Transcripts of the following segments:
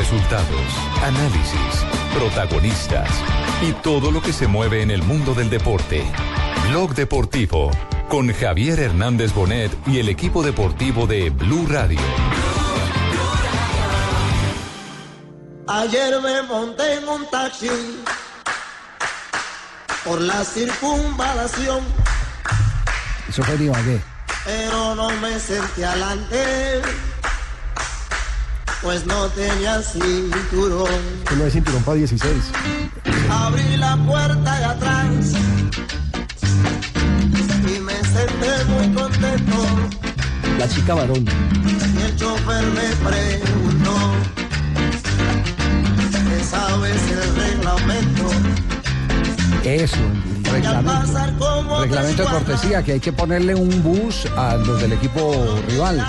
Resultados, análisis, protagonistas y todo lo que se mueve en el mundo del deporte. Blog Deportivo con Javier Hernández Bonet y el equipo deportivo de Blue Radio. Ayer me monté en un taxi por la circunvalación, Eso fue Ibagué. pero no me senté adelante, pues no tenía cinturón. No hay cinturón para 16. Abrí la puerta de atrás y me senté muy contento. La chica varón. Y el chofer me preguntó, ¿qué sabes el reglamento? Eso, reglamento. Reglamento de cortesía, que hay que ponerle un bus a los del equipo rival.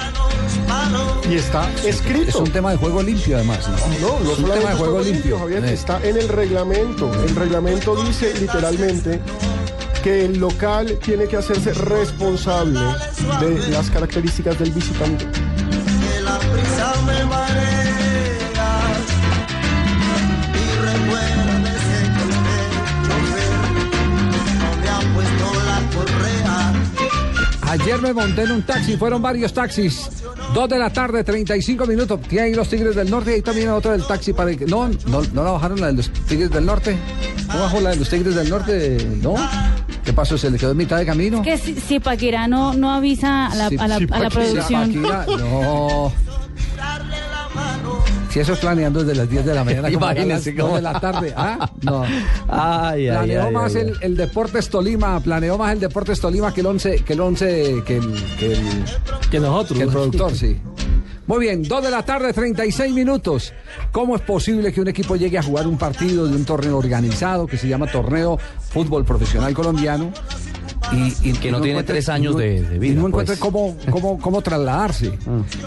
Y está escrito. Es un tema de juego limpio, además. ¿no? No, no es un tema de juego limpio. Javier, Eh. está en el reglamento. El reglamento dice literalmente que el local tiene que hacerse responsable de las características del visitante. que la prisa me Ayer me monté en un taxi, fueron varios taxis. Dos de la tarde, 35 minutos. Tiene ahí los Tigres del Norte y ahí también otro del taxi para el que. No, no, no la bajaron la de los Tigres del Norte. ¿No bajó la de los Tigres del Norte? No. ¿Qué pasó? ¿Se le quedó en mitad de camino? Que si, si Paquirá no, no avisa a la, Si- a la, si a la producción. Paquirá- no. Si eso es planeando desde las 10 de la mañana, como 2 cómo- de la tarde. ¿Ah? No. Ay, ay, Planeó ay, más ay, el, el Deportes Tolima, planeó más el Deportes Tolima que el 11, que el 11, que el, que el, Que nosotros. que el productor, sí. Muy bien, 2 de la tarde, 36 minutos. ¿Cómo es posible que un equipo llegue a jugar un partido de un torneo organizado que se llama Torneo Fútbol Profesional Colombiano? Y, y Que no tiene tres años no- de- de vida, Y no pues. encuentre cómo, cómo, cómo trasladarse.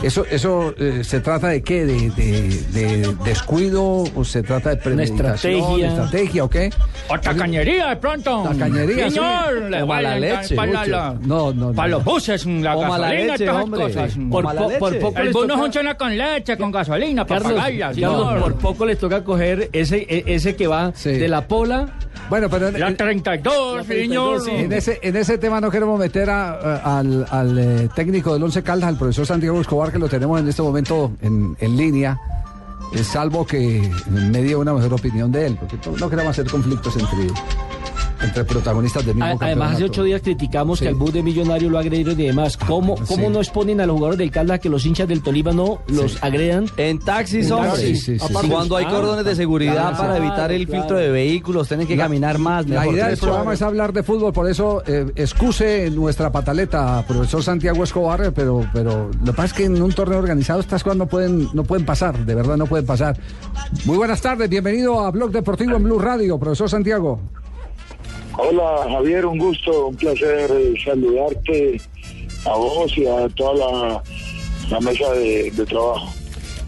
Eso, eso eh, se trata de qué? De, de- de descuido o se trata de premeditación, estrategia. estrategia o qué? O tacañería de pronto. Tacañería, sí. Señor, le O mala leche, para, la- No, no, no. para los buses, la O gasolina, leche, todas hombre. cosas. Sí. Por, po- por poco El el bus bus no no funciona con leche, con gasolina, para Carlos, pagarla, Carlos, señor. por poco les toca coger ese, e- ese que va Sí. de la pola. Bueno, pero La en- 32, La señor. 32, sí. en ese, en ese tema no queremos meter al, eh, técnico del Once Caldas, al profesor Santiago Escobar, que lo tenemos en este momento en, línea, eh, salvo que me dio una mejor opinión de él, porque no, queremos hacer conflictos entre, entre protagonistas del mismo A- Además, hace ocho días criticamos Sí. que al bus de Millonario lo agredieron y demás. ¿Cómo, cómo Sí. no exponen a los jugadores del Caldas que los hinchas del Tolima no los Sí. agredan? En taxis, hombre. taxis, sí, sí, sí. Cuando hay Ah, cordones de seguridad claro, para evitar el claro. filtro de vehículos, tienen que La- caminar más. La mejor idea del programa es hablar de fútbol, por eso eh, excuse nuestra pataleta, profesor Santiago Escobar, pero, pero lo que pasa es que en un torneo organizado estas cosas no pueden, no pueden pasar, de verdad no pueden pasar. Muy buenas tardes, bienvenido a Blog Deportivo en Blue Radio, profesor Santiago. Hola Javier, un gusto, un placer saludarte a vos y a toda la, la mesa de, de trabajo.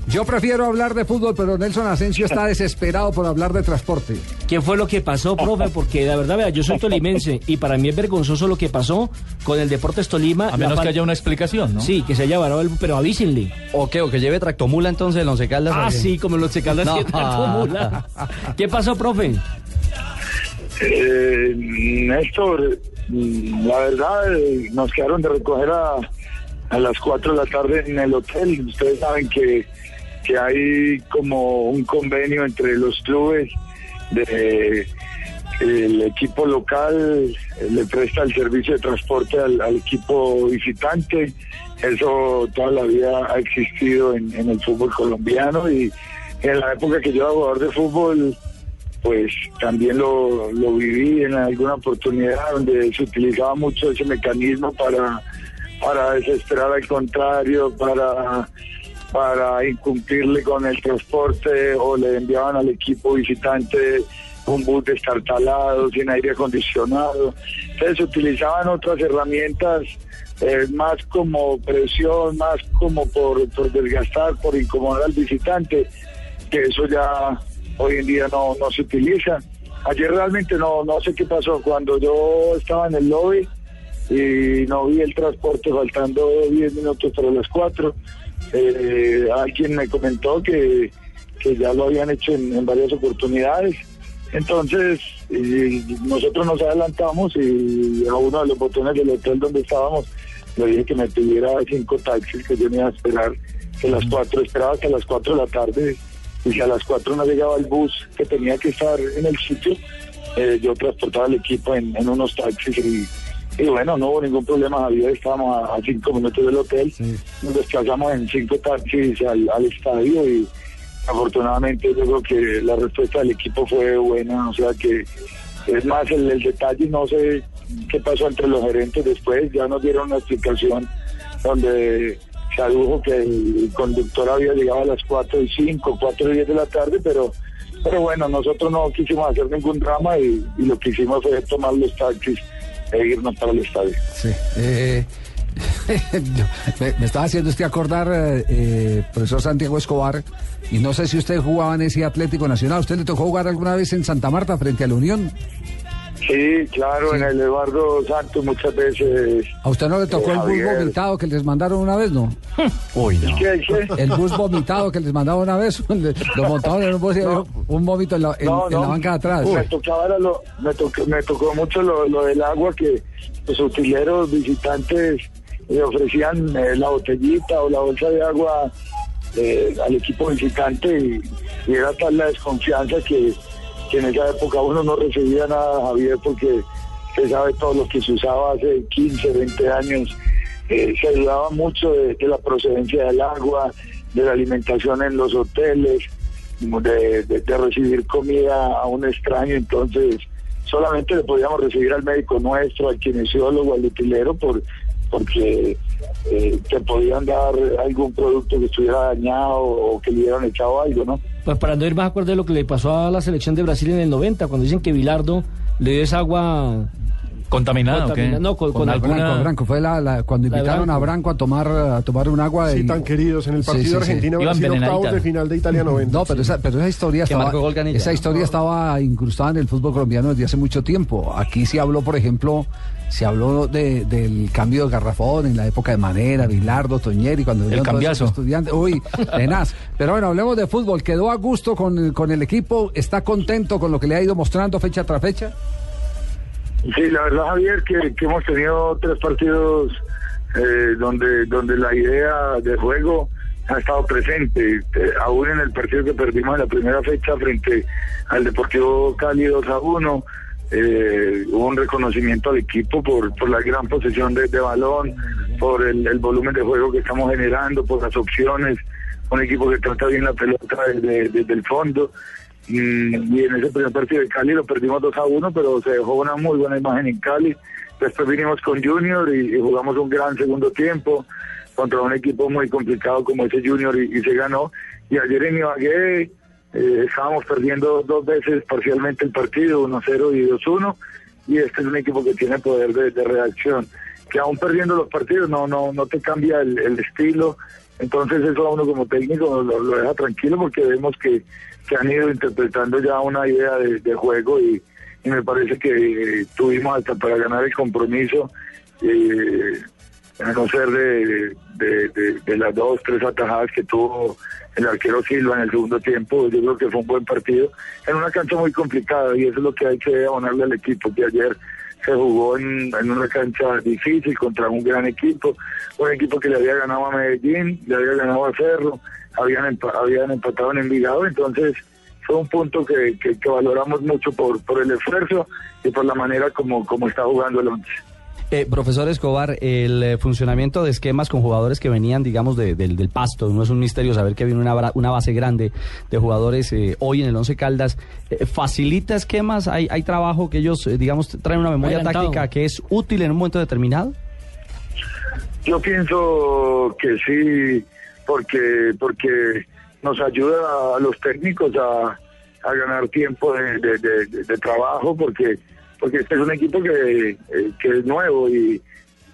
Yo prefiero hablar de fútbol, pero Nelson Asensio está desesperado por hablar de transporte. ¿Qué fue lo que pasó, profe? Porque la verdad, vea, yo soy tolimense y para mí es vergonzoso lo que pasó con el Deportes Tolima. A menos que haya una explicación, ¿no? Sí, que se haya varado el pero avísenle. ¿O qué? ¿O que lleve tractomula entonces el Once Caldas? Ah, sí, como los Caldas No. que acumula. ¿Qué pasó, profe? Eh, Néstor, la verdad eh, nos quedaron de recoger a, a las 4 de la tarde en el hotel. Ustedes saben que, que hay como un convenio entre los clubes de el equipo local eh, le presta el servicio de transporte al, equipo visitante. Eso toda la vida ha existido en el fútbol colombiano y en la época que yo era jugador de fútbol, pues también lo, viví en alguna oportunidad donde se utilizaba mucho ese mecanismo para, desesperar al contrario, para, incumplirle con el transporte o le enviaban al equipo visitante un bus destartalado, sin aire acondicionado. Entonces utilizaban otras herramientas eh, más como presión, más como por desgastar, por incomodar al visitante, que eso ya hoy en día no, no se utiliza. Ayer realmente no, no sé qué pasó, cuando yo estaba en el lobby y no vi el transporte faltando 10 minutos para las 4, eh, alguien me comentó que, que ya lo habían hecho en, en varias oportunidades. Entonces, eh, nosotros nos adelantamos y a uno de los botones del hotel donde estábamos le dije que me pidiera cinco taxis, que yo me iba a esperar que a las cuatro, esperaba que a las cuatro de la tarde, y si a las cuatro no llegaba el bus que tenía que estar en el sitio, eh, yo transportaba el equipo en, en unos taxis y, y bueno, no hubo ningún problema, Javier, estábamos a, a cinco minutos del hotel, nos desplazamos en cinco taxis al, al estadio y afortunadamente yo creo que la respuesta del equipo fue buena, o sea que es más el, el detalle, no sé qué pasó entre los gerentes después, ya nos dieron una explicación donde se adujo que el conductor había llegado a las 4 y 5, 4 y 10 de la tarde, pero pero bueno, nosotros no quisimos hacer ningún drama y, lo que hicimos fue tomar los taxis e irnos para el estadio. Sí. Eh, me, me estaba haciendo usted acordar, eh, eh, profesor Santiago Escobar, y no sé si usted jugaba en ese Atlético Nacional. ¿Usted le tocó jugar alguna vez en Santa Marta frente a la Unión? Sí, claro, en el Eduardo Santos muchas veces. ¿A usted no le tocó Eh, el bus Javier. vomitado que les mandaron una vez, no? Uy, no. ¿Qué, qué? El bus vomitado que les mandaban una vez, lo montaron en un bus y un vómito en la, en- No, en no. la banca de atrás. Me tocaba lo, me tocó, me tocó mucho lo, lo del agua que los utileros visitantes le ofrecían eh, la botellita o la bolsa de agua eh, al equipo visitante y, y era tal la desconfianza que, que en esa época uno no recibía nada, Javier, porque se sabe todo lo que se usaba hace 15, 20 años. Eh, se dudaba mucho de, la procedencia del agua, de la alimentación en los hoteles, de, de- de recibir comida a un extraño, entonces solamente le podíamos recibir al médico nuestro, al kinesiólogo, al utilero, por, porque eh, te podían dar algún producto que estuviera dañado o que le hubieran echado algo, ¿no? Pues para no ir más acorde de lo que le pasó a la selección de Brasil en el 90, cuando dicen que Bilardo le dio esa agua ¿Contaminado o qué? Contamina- no, con- con Branco, alguna- Branco, fue la, la- cuando La invitaron a Branco a tomar a tomar un agua. Sí, tan queridos en el partido sí, sí. Argentina Iban Brasil octavos de final de Italia 90. No, pero esa, pero esa historia estaba, esa historia estaba incrustada en el fútbol colombiano desde hace mucho tiempo. Aquí se habló, por ejemplo, se habló de- del cambio de garrafón en la época de Manera, Bilardo, Toñeri, cuando El cambiazo. estudiantes. Uy, tenaz. Pero bueno, hablemos de fútbol. ¿Quedó a gusto con, con el equipo? ¿Está contento con lo que le ha ido mostrando fecha tras fecha? Sí, la verdad, Javier, que, que hemos tenido tres partidos eh, donde, donde la idea de juego ha estado presente. Eh, aún en el partido que perdimos en la primera fecha frente al Deportivo Cali 2 a 1, eh, hubo un reconocimiento al equipo por, por la gran posesión de, balón, por el, volumen de juego que estamos generando, por las opciones. Un equipo que trata bien la pelota desde, desde el fondo. Mm, y en ese primer partido de Cali lo perdimos 2 a 1, pero se dejó una muy buena imagen en Cali. Después vinimos con Junior y, jugamos un gran segundo tiempo contra un equipo muy complicado como ese Junior y, y se ganó. Y ayer en Ibagué eh, estábamos perdiendo dos veces parcialmente el partido, 1-0 y 2-1, y este es un equipo que tiene poder de, reacción. Que aún perdiendo los partidos no no no te cambia el, el estilo, entonces eso a uno como técnico lo, lo deja tranquilo porque vemos que, que han ido interpretando ya una idea de, juego y, y me parece que tuvimos hasta para ganar el compromiso, eh, a no ser de, de, de- las dos, tres atajadas que tuvo el arquero Silva en el segundo tiempo, yo creo que fue un buen partido, en una cancha muy complicada y eso es lo que hay que abonarle al equipo, que ayer se jugó en, en una cancha difícil contra un gran equipo, un equipo que le había ganado a Medellín, le había ganado a Cerro, habían, empa- habían empatado en Envigado, entonces fue un punto que, que, que valoramos mucho por, por el esfuerzo y por la manera como, como está jugando el once. Eh, profesor Escobar, el eh, funcionamiento de esquemas con jugadores que venían, digamos, de- del, del pasto, no es un misterio saber que viene una, base grande de jugadores eh, hoy en el Once Caldas, eh, ¿facilita esquemas? ¿Hay, ¿Hay trabajo que ellos, eh, digamos, traen una memoria Adelantado. táctica que es útil en un momento determinado? Yo pienso que sí, porque porque nos ayuda a los técnicos a, a ganar tiempo de, de- de- de- de trabajo, porque porque este es un equipo que, eh, que es nuevo y,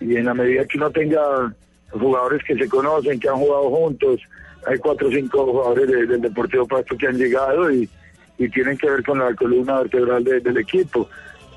y en la medida que uno tenga jugadores que se conocen, que han jugado juntos, hay cuatro o cinco jugadores de- del Deportivo Pasto que han llegado y, y tienen que ver con la columna vertebral de- del equipo.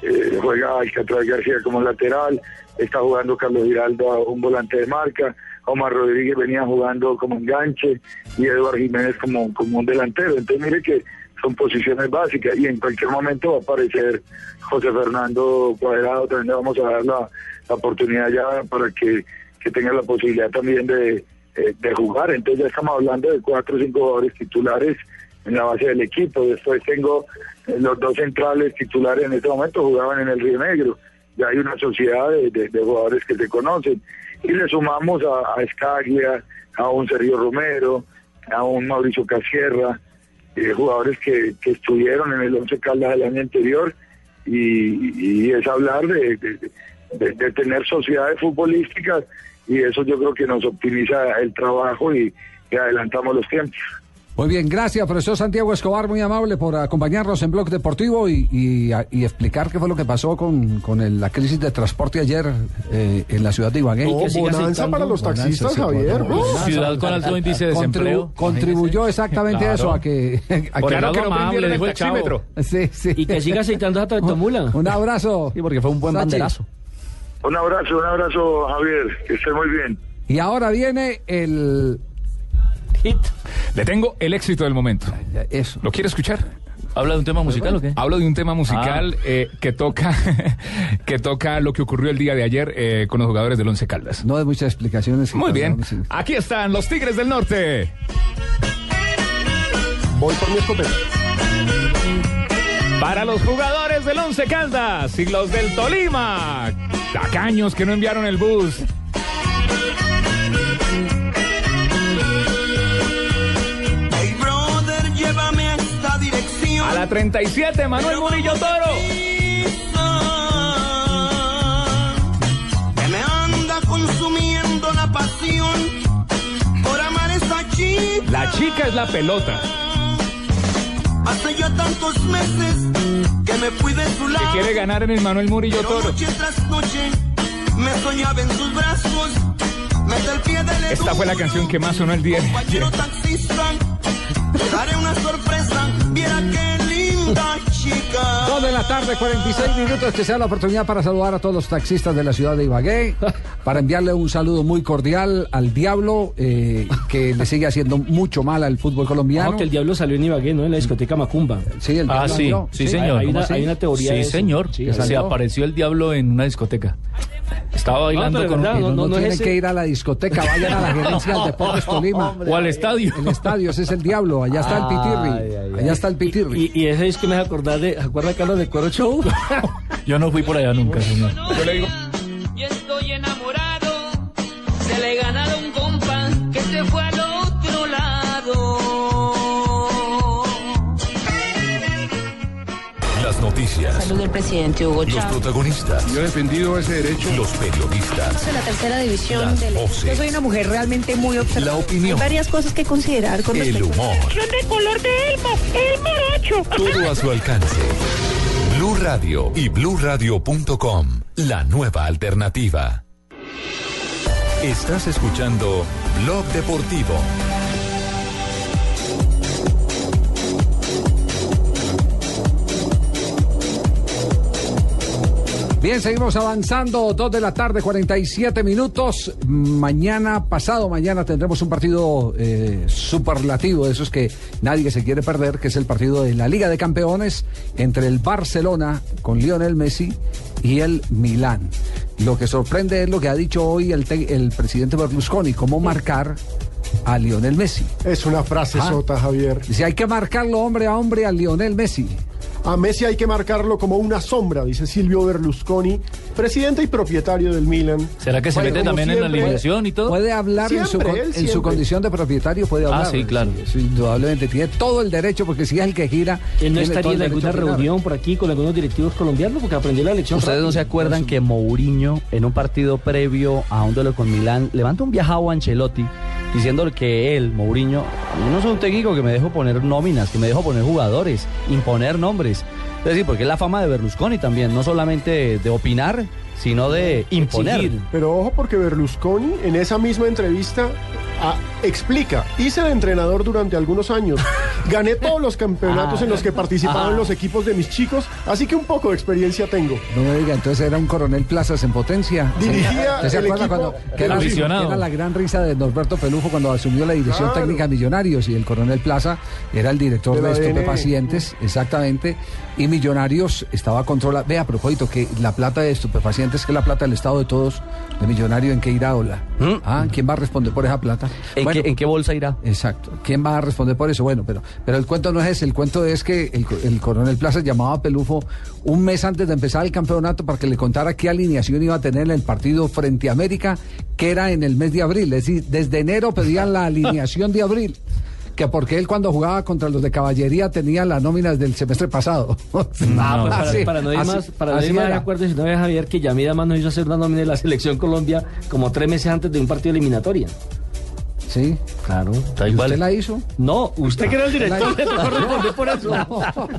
Eh, juega Alcatraz García como lateral, está jugando Carlos Giraldo a un volante de marca, Omar Rodríguez venía jugando como enganche y Eduardo Jiménez como, como un delantero. Entonces mire que son posiciones básicas y en cualquier momento va a aparecer José Fernando Cuadrado, también le vamos a dar la, oportunidad ya para que, que tenga la posibilidad también de, eh, de jugar. Entonces ya estamos hablando de cuatro o cinco jugadores titulares en la base del equipo. Después tengo eh, los dos centrales titulares en este momento jugaban en el Río Negro. Ya hay una sociedad de, de- de jugadores que se conocen. Y le sumamos a, a Escaglia, a un Sergio Romero, a un Mauricio Casierra, eh, jugadores que, que estuvieron en el Once Caldas el año anterior. Y, es hablar de, de- tener sociedades futbolísticas y eso yo creo que nos optimiza el trabajo y adelantamos los tiempos. Muy bien, gracias, profesor Santiago Escobar, muy amable por acompañarnos en Blog Deportivo y, y- y explicar qué fue lo que pasó con, con el- la crisis de transporte ayer eh, en la ciudad de Ibagué. No, bonanza para los taxistas, Javier. ¿no? bonanza. Ciudad con alto índice de Contribu- desempleo. contribuyó exactamente a eso, Claro. a que... a Por que- el lado amable, dijo el chavo. Sí, sí. Y que siga aceitando a Tractomula. Un abrazo. Sí, porque fue un buen Sachi. banderazo. Un abrazo, un abrazo Javier, que esté muy bien. Y ahora viene el... Le tengo el éxito del momento. Eso. ¿Lo quiere escuchar? ¿Habla de un tema musical o qué? Hablo de un tema musical eh, que toca que toca lo que ocurrió el día de ayer eh, con los jugadores del Once Caldas. No de muchas explicaciones. Muy bien. Aquí están los Tigres del Norte. Voy por mi escopeta. Para los jugadores del Once Caldas y los del Tolima. Tacaños que no enviaron el bus. La 37, Manuel Murillo Toro. Que me anda consumiendo la pasión por amar a esta chica. La chica es la pelota. Hace ya tantos meses que me fui de su Que lado. quiere ganar en el Manuel Murillo Pero Toro. noche tras noche me soñaba en sus brazos. Mete el pie del Esta fue la canción que más sonó el día de ayer. Compañero taxista, te daré una sorpresa. Viera qué linda chica. Dos de la tarde, 46 minutos, que sea la oportunidad para saludar a todos los taxistas de la ciudad de Ibagué, para enviarle un saludo muy cordial al Diablo, eh, que le sigue haciendo mucho mal al fútbol colombiano. No, que el diablo salió en Ibagué, ¿no? En la discoteca Macumba. Sí, el Ah, Diablo sí, salió. sí, señor. Hay ¿Cómo una, hay una teoría Sí, de eso. señor. Sí, que Se apareció el diablo en una discoteca. Estaba bailando con verdad, un- no, No, no, no tienen ese. que ir a la discoteca, vayan a la gerencia del Deportes Tolima. o al estadio. El estadio, ese es el Diablo, allá está el Pitirri. Ay, ay, ay. Allá está el Pitirri. Y, y ese es que me hace acordar de. ¿Se acuerda Carlos de Cuero Show? Yo no fui por allá nunca, señor. Yo le digo, Salud del presidente Hugo los Chávez. protagonistas, Yo he defendido ese derecho. los periodistas, la tercera división las del... voces, Yo soy una mujer realmente muy observadora. la opinión, Hay varias cosas que considerar con el respecto humor. de color de Elmo, el morocho. Todo a su alcance. Blue Radio y bluradio.com. La nueva alternativa. Estás escuchando Blog Deportivo. Bien, seguimos avanzando. Dos de la tarde, 47 minutos. Mañana, pasado mañana, tendremos un partido eh, superlativo, de esos que nadie se quiere perder, que es el partido de la Liga de Campeones entre el Barcelona con Lionel Messi y el Milán. Lo que sorprende es lo que ha dicho hoy el, el presidente Berlusconi, cómo marcar a Lionel Messi. Es una frase Ah. sota, Javier. Dice, hay que marcarlo hombre a hombre a Lionel Messi. A Messi hay que marcarlo como una sombra, dice Silvio Berlusconi, presidente y propietario del Milan. ¿Será que se Bueno, mete también en la alineación y todo? Puede hablar en, su, en condición de propietario, puede Ah, hablar. sí, claro. Sí, indudablemente, tiene todo el derecho, porque si es el que gira. Él no estaría en alguna reunión por aquí con algunos directivos colombianos porque aprendió la lección. ¿Ustedes no se acuerdan que Mourinho, en un partido previo a un duelo con Milán, levanta un viajado a Ancelotti diciéndole que él, Mourinho, no soy un técnico que me dejo poner nóminas, que me dejo poner jugadores, imponer nombres. Es decir, porque es la fama de Berlusconi también, no solamente de, de opinar, sino de imponer. Pero ojo porque Berlusconi en esa misma entrevista ah, explica, hice de entrenador durante algunos años, gané todos los campeonatos Ah. en los que participaban Ah. los equipos de mis chicos, así que un poco de experiencia tengo. No me diga, entonces era un coronel Plazas en potencia. Dirigía ¿Usted se el equipo cuando que era, la gran risa de Norberto Pelufo cuando asumió la dirección Claro. técnica de Millonarios y el coronel Plaza era el director De de, la ADN. estupefacientes, exactamente, y Millonarios estaba controlado. Vea, a propósito, que la plata de estupefacientes, que la plata del Estado de todos, de Millonario, ¿en qué irá Ola? Ah, ¿quién va a responder por esa plata? ¿En, Bueno, qué, en qué bolsa irá? Exacto. ¿Quién va a responder por eso? Bueno, pero, pero el cuento no es ese. El cuento es que el, el coronel Plaza llamaba a Pelufo un mes antes de empezar el campeonato para que le contara qué alineación iba a tener en el partido frente a América, que era en el mes de abril. Es decir, desde enero pedían la alineación de abril. Que porque él cuando jugaba contra los de caballería tenía las nóminas del semestre pasado. Pues para, Así- para no ir así- más, para no ir más de acuerdo, si no ve Javier que Yamida más nos hizo hacer una nómina de la selección Colombia como tres meses antes de un partido eliminatoria. Sí. Claro. ¿Y ¿Usted la hizo? No, usted que era el director, le tocó por eso.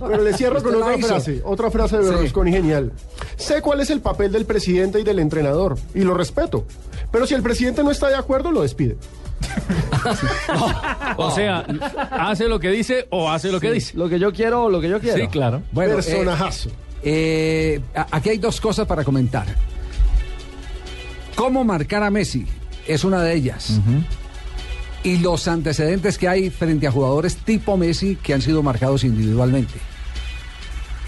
Pero le cierro con otra frase, otra frase de Sí. Berlusconi genial. Sé cuál es el papel del presidente y del entrenador, y lo respeto. Pero si el presidente no está de acuerdo, lo despide. O sea, hace lo que dice o hace lo que dice. Lo que yo quiero o lo que yo quiero. Sí, claro. Bueno, eh, Personajazo. eh, aquí hay dos cosas para comentar. ¿Cómo marcar a Messi? Es una de ellas. Y los antecedentes que hay frente a jugadores tipo Messi que han sido marcados individualmente.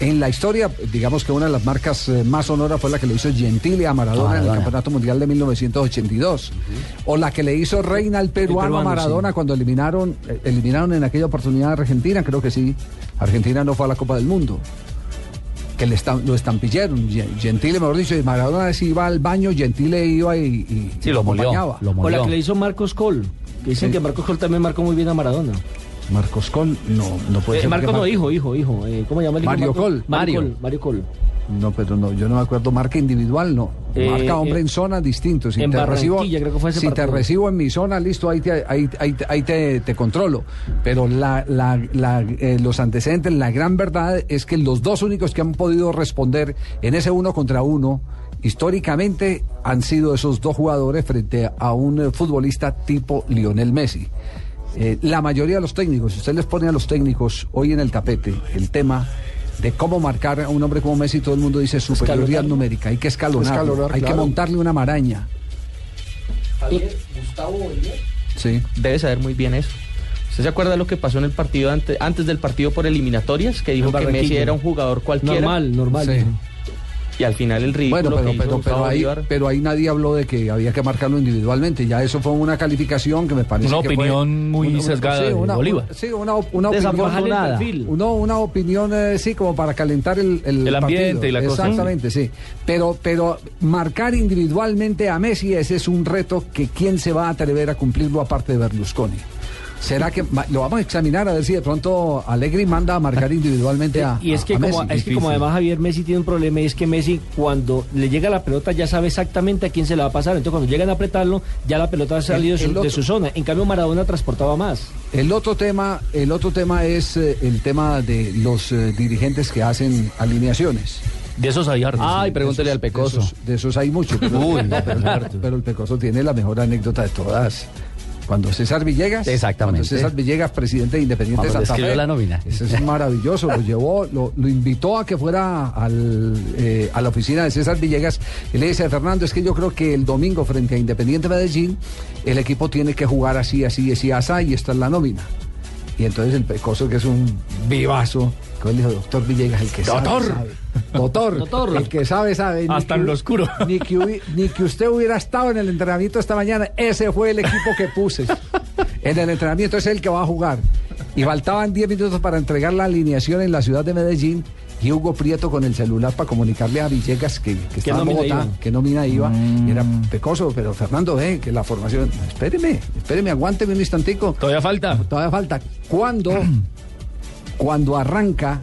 En la historia, digamos que una de las marcas eh, más sonoras fue la que le hizo Gentile a Maradona, en el. Campeonato Mundial de 1982. O la que le hizo Reina al peruano, a Maradona sí. cuando eliminaron, eh, eliminaron en aquella oportunidad a Argentina, creo que sí. Argentina no fue a la Copa del Mundo. Que le lo estampilleron. Gen- Gentile, mejor dicho, y Maradona si iba al baño, Gentile iba y, y- Sí, y lo molió, lo O la que le hizo Marcos Col. Que dicen Sí. que Marcos Col también marcó muy bien a Maradona. Marcos Col, no, no puede Eh, ser. Marco no, Mar- hijo, hijo, hijo. Eh, ¿Cómo se llama el hijo? Mario Marco? Col. Mario. Mario. Col, Mario Col. No, pero no, yo no me acuerdo. Marca individual, no. Eh, Marca hombre eh, en zona distinto. Si en te recibo, Barranquilla, creo que fue ese si te recibo en mi zona, listo, ahí te, ahí, ahí, ahí te, te controlo. Pero la, la, la, eh, los antecedentes, la gran verdad es que los dos únicos que han podido responder en ese uno contra uno, históricamente han sido esos dos jugadores frente a un eh, futbolista tipo Lionel Messi. Eh, la mayoría de los técnicos, si usted les pone a los técnicos hoy en el tapete el tema de cómo marcar a un hombre como Messi, todo el mundo dice superioridad numérica, hay que Escalonar, hay que montarle una maraña. Sí. debe saber muy bien eso. ¿Usted se acuerda de lo que pasó en el partido ante- antes del partido por eliminatorias? Que dijo que Messi era un jugador cualquiera. Normal, normal. Sí. Y al final el ridículo Bueno, pero, que hizo pero, pero, ahí, Bolívar. pero ahí nadie habló de que había que marcarlo individualmente. Ya eso fue una calificación que me parece Una que fue- opinión muy sesgada de Bolívar. Sí, una, una opinión. Uno, una opinión, eh, sí, como para calentar el, el, El ambiente partido. y la cosa. Exactamente, sí. Pero, pero marcar individualmente a Messi, ese es un reto que quién se va a atrever a cumplirlo aparte de Berlusconi. ¿Será que lo vamos a examinar a ver si de pronto Allegri manda a marcar individualmente a Y es que, a como, Messi? es que como además Javier Messi tiene un problema y es que Messi cuando le llega la pelota ya sabe exactamente a quién se la va a pasar. Entonces cuando llegan a apretarlo ya la pelota ha salido de, el su, de otro- su zona. En cambio Maradona transportaba más. El otro tema, el otro tema es eh, el tema de los eh, dirigentes que hacen alineaciones. De esos hay hartos. Ay, pregúntele al De Pecoso. esos, de esos hay muchos. Pero, Uy, no, pero, pero el Pecoso tiene la mejor anécdota de todas. Cuando César Villegas, Exactamente. cuando César Villegas, presidente de Independiente de Santa Fe, la nómina. Eso es maravilloso. Lo llevó, lo, lo invitó a que fuera al, eh, a la oficina de César Villegas y le dice, Fernando, es que yo creo que el domingo frente a Independiente Medellín, el equipo tiene que jugar así, así, así, así, y esta es la nómina. Y entonces el Pecoso, que es un vivazo, él dijo, doctor Villegas, el que Doctor. sabe, sabe. Doctor, Doctor. el que sabe, sabe. Ni Hasta que en lo oscuro. Ni que, hubi- ni que usted hubiera estado en el entrenamiento esta mañana, ese fue el equipo que puse. En el entrenamiento es el que va a jugar. Y faltaban 10 minutos para entregar la alineación en la ciudad de Medellín. Y Hugo Prieto con el celular para comunicarle a Villegas que, que estaba en Bogotá, iba? que nómina iba. Y era pecoso, pero Fernando, ve que la formación. Espéreme, espéreme, aguánteme un instantico. Todavía falta. Todavía falta. Cuando, cuando arranca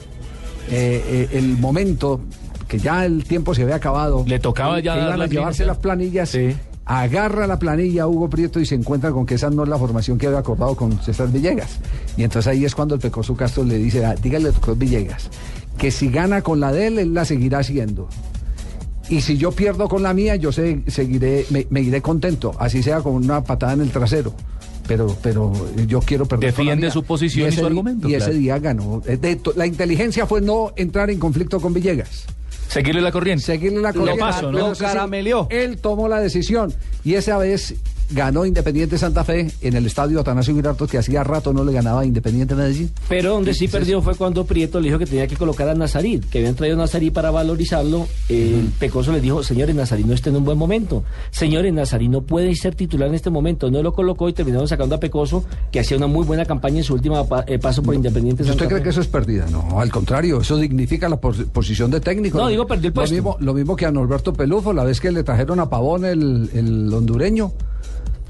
eh, eh, el momento que ya el tiempo se había acabado. Le tocaba ya dar a llevarse las planillas. Sí. Agarra la planilla Hugo Prieto y se encuentra con que esa no es la formación que había acordado con César Villegas. Y entonces ahí es cuando el Pecoso Castro le dice, "Ah, dígale al doctor Villegas que si gana con la de él, él la seguirá haciendo. Y si yo pierdo con la mía, yo se- seguiré, me, me iré contento, así sea con una patada en el trasero. Pero, pero yo quiero perder. Defiende su posición y ese su argumento, Y ese claro. día ganó. Eh, de to- la inteligencia fue no entrar en conflicto con Villegas. Seguirle la corriente. Seguirle la Lo corriente. paso, ¿no? Lo carameleó. Él tomó la decisión y esa vez ganó Independiente Santa Fe en el estadio Atanasio Girardot, que hacía rato no le ganaba a Independiente Medellín. Pero donde sí perdió fue cuando Prieto le dijo que tenía que colocar a Nazarí, que habían traído a Nazarí para valorizarlo. El Pecoso le dijo, señores, Nazarí no está en un buen momento. Señores, Nazarí no puede ser titular en este momento. No lo colocó y terminaron sacando a Pecoso, que hacía una muy buena campaña en su última pa- eh, paso por Independiente ¿Usted Santa cree Fe. que eso es pérdida? No, al contrario, eso dignifica la pos- posición de técnico. No, digo, perdió el lo puesto. mismo, lo mismo que a Norberto Pelufo, la vez que le trajeron a Pavón el, el hondureño.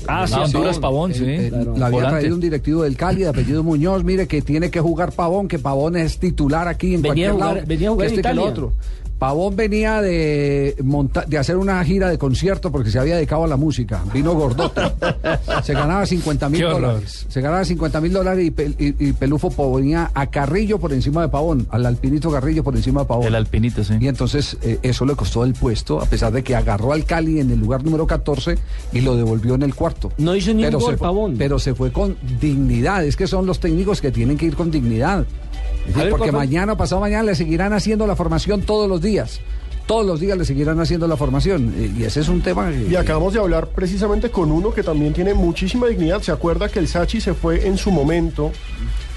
Ah, sí, Honduras Pavón, sí. Claro. La había Volante. traído un directivo del Cali de apellido Muñoz, mire que tiene que jugar Pavón, que Pavón es titular aquí en Venía a cualquier jugar- lado. venía a jugar que en que lo Italia. otro. Pavón venía de, monta- de hacer una gira de concierto porque se había dedicado a la música. Vino gordote. se ganaba 50 mil dólares. Se ganaba 50 mil dólares y, Pel- y- y Pelufo ponía a Carrillo por encima de Pavón, al alpinito Carrillo por encima de Pavón. El alpinito, sí. Y entonces eh, eso le costó el puesto, a pesar de que agarró al Cali en el lugar número 14 y lo devolvió en el cuarto. No hizo ni un Pero gol, se fue- Pavón. Pero se fue con dignidad. Es que son los técnicos que tienen que ir con dignidad. Ver, porque mañana, pasado mañana, le seguirán haciendo la formación todos los días. Todos los días le seguirán haciendo la formación. Eh, Y ese es un tema. que- Y acabamos de hablar precisamente con uno que también tiene muchísima dignidad. ¿Se acuerda que el Sachi se fue en su momento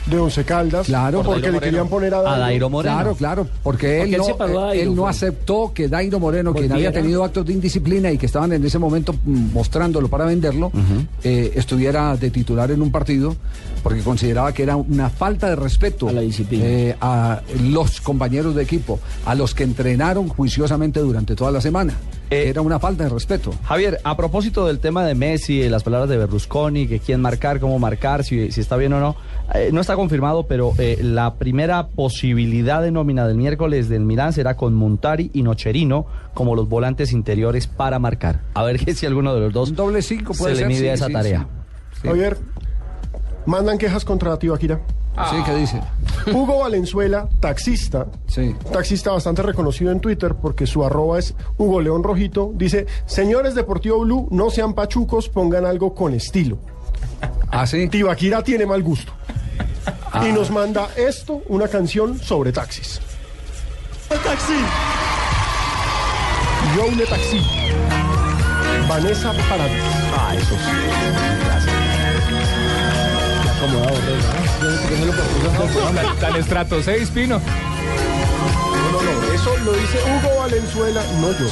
de Once Caldas? Claro. porque Por le querían poner a A Dairo Moreno. Claro, claro, porque él, Porque él no, Dairo, él no aceptó que Dairo Moreno, quien había tenido actos de indisciplina y que estaban en ese momento mm, mostrándolo para venderlo, eh, estuviera de titular en un partido, porque consideraba que era una falta de respeto A la disciplina. eh, a los compañeros de equipo, a los que entrenaron juiciosamente durante toda la semana. Eh, era una falta de respeto. Javier, a propósito del tema de Messi, de las palabras de Berlusconi, que quién marcar, cómo marcar, si, si está bien o no, eh, no está confirmado, pero eh, la primera posibilidad de nómina del miércoles del Milán será con Montari y Nocherino como los volantes interiores para marcar. A ver que si alguno de los dos Un doble cinco puede se le mide sí, a esa sí, tarea. sí. Javier, mandan quejas contra Tibaquira. Sí, ¿qué dice? Hugo Valenzuela, taxista, Sí. taxista bastante reconocido en Twitter porque su arroba es Hugo León Rojito, dice, señores Deportivo Blue, no sean pachucos, pongan algo con estilo. ¿Ah, sí? Tibaquira tiene mal gusto. Y nos manda esto, una canción sobre taxis. El taxi. Yo le taxi. Vanessa Paradis. Ah, eso Acomodado, propuso. Tan, tan estrato 6, Pino. No, no, no, eso lo dice Hugo Valenzuela, no yo.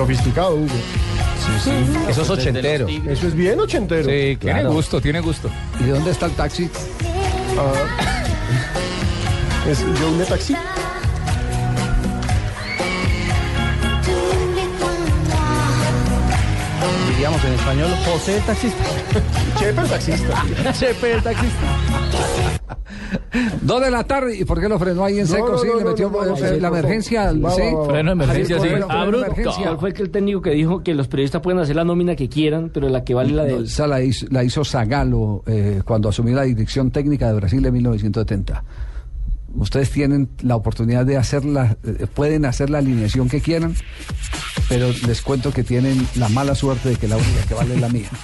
Sofisticado, Hugo. Eso es ochentero. Eso es bien ochentero. Sí, Tiene claro. gusto, tiene gusto. ¿Y dónde está el taxi? Ah. es yo le taxi. Diríamos en español, José el taxista. Chepe el taxista. Chepe el taxista. Dos de la tarde. ¿Y por qué lo frenó ahí en No, seco? no, sí, no, le metió eh, la emergencia. sí. Freno de emergencia, sí. De. ¿Cuál fue el que el técnico que dijo que los periodistas pueden hacer la nómina que quieran, pero la que vale la del... esa la hizo, la hizo Zagalo eh, cuando asumió la dirección técnica de Brasil en 1970. Ustedes tienen la oportunidad de hacerla, eh, pueden hacer la alineación que quieran, pero les cuento que tienen la mala suerte de que la única que vale es la mía.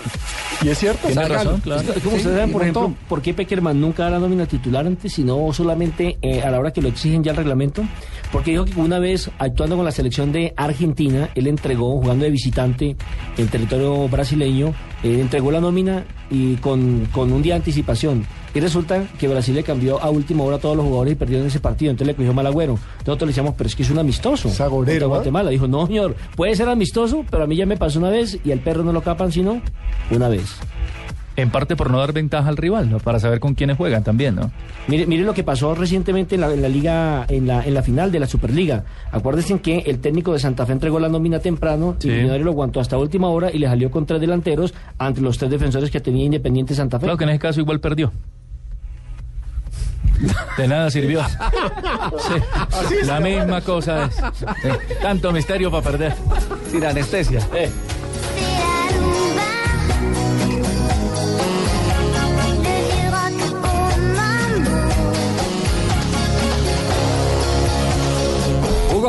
Y es cierto. Tiene Zagalo. razón, claro. Es como Sí, ustedes saben, por ejemplo, montón. por qué Peckerman nunca da la nómina titular antes, sino solamente eh, a la hora que lo exigen ya el reglamento. Porque dijo que una vez, actuando con la selección de Argentina, él entregó, jugando de visitante en territorio brasileño, eh, entregó la nómina y con, con un día de anticipación. Y resulta que Brasil le cambió a última hora a todos los jugadores y perdieron ese partido. Entonces le cogió mal agüero. Nosotros le decíamos, pero es que es un amistoso. Sagorero, ¿ah? Guatemala. Dijo, no, señor, puede ser amistoso, pero a mí ya me pasó una vez y al perro no lo capan sino una vez. En parte por no dar ventaja al rival, ¿no? Para saber con quiénes juegan también, ¿no? Mire, mire lo que pasó recientemente en la, en la liga, en la, en la final de la Superliga. Acuérdense que el técnico de Santa Fe entregó la nómina temprano Sí. y Millonario lo aguantó hasta última hora y le salió con tres delanteros ante los tres defensores que tenía Independiente Santa Fe. Claro que en ese caso igual perdió. De nada sirvió. Sí, La misma cosa es. Tanto misterio para perder. Sin anestesia.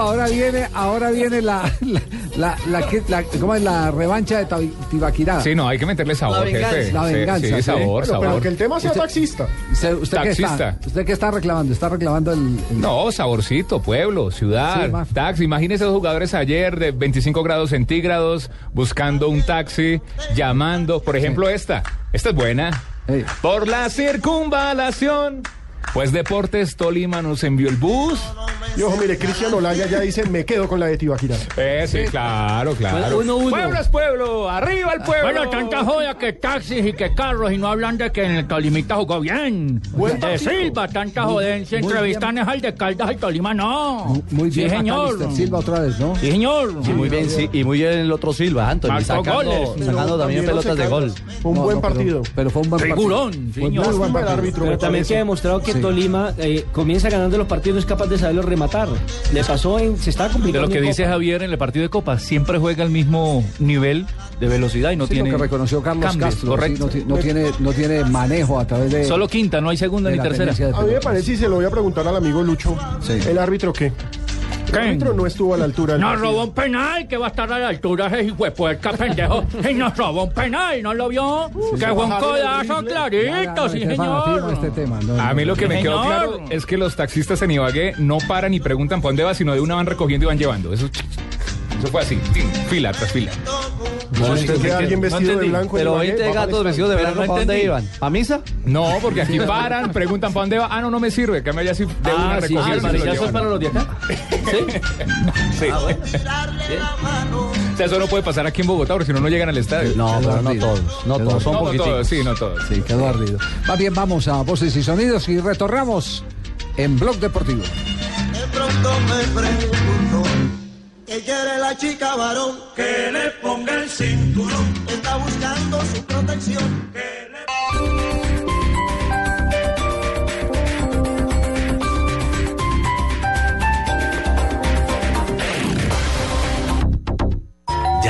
Ahora viene, ahora viene la, la, la, la, que- la- ¿cómo es? la revancha de Tabi- Tibaquirá. Sí, no, hay que meterle sabor, La venganza. jefe. La Sí, venganza, Sí, sí. sabor, Bueno, sabor. Pero que el tema sea Usted- taxista. ¿Usted, usted qué está? Taxista. ¿Usted qué está reclamando? ¿Está reclamando el...? el- No, saborcito, pueblo, ciudad, más. taxi. Imagínese los jugadores ayer de 25 grados centígrados buscando un taxi, llamando. Por ejemplo, esta. Esta es buena. Por la circunvalación. Pues Deportes Tolima nos envió el bus. Y ojo, mire, Cristian Olaya ya dice, me quedo con la de Tibaquirá. Eh, sí, claro, claro. Uno, uno. Pueblo es pueblo, arriba el pueblo. Bueno, tanta joya que taxis y que carros y no hablan de que en el Tolimita jugó bien. Buen de partido. Silva, tanta jodencia, entrevistan es al de Caldas y Tolima, no. Muy bien, Sí, señor. Silva otra vez, ¿no? Sí, señor. Y muy bien, sí, y muy bien el otro Silva, Anthony, Marcó sacando, goles. sacando también pelotas de gol. Fue un No, buen no, pero- partido. Pero, fue un buen Figurón, partido. Fue señor. muy buen Lástima el partido. Pero también parece. queda demostrado que Sí. Tolima eh, comienza ganando los partidos, no es capaz de saberlo rematar. Le pasó en. Se estaba De complicando. lo que dice Copa. Javier en el partido de Copa, siempre juega al mismo nivel de velocidad y no Sí, tiene. lo que reconoció Carlos cambios, Castro. sí, correcto. no, ti- no tiene, no tiene manejo a través de... Solo quinta, no hay segunda de ni tercera. de A mí me parece, y se lo voy a preguntar al amigo Lucho, Sí. ¿el árbitro qué? El no estuvo a la altura del Nos partido. robó un penal que va a estar a la altura ese hijo de puerca pendejo. Y nos robó un penal, ¿no lo vio? que fue un codazo clarito, sí, señor. este tema. no, A mí lo que me quedó claro es que los taxistas en Ibagué no paran y preguntan para dónde va, sino de una van recogiendo y van llevando. Eso, eso fue así, fila tras fila. No, usted ve a alguien no vestido de entendí. blanco en Pero Ibagué, 20 va para gatos vestidos de blanco, no ¿para dónde entendí. iban? ¿A misa? No, porque aquí paran, preguntan para dónde va. Ah, no, no me sirve, que me haya así de una Ah, sí, sí, recogida. lo marillazo es para los de acá. Sí. O sea, eso no puede pasar aquí en Bogotá, porque si no, no llegan al estadio. No, pero no todos, no Quedó todos, son no, no todos, sí, no todos. Sí, quedó ardido. Más bien, vamos a voces y sonidos y retornamos en Blog Deportivo. De pronto me que quiere la chica varón que le ponga el cinturón. Está buscando su protección. Que le...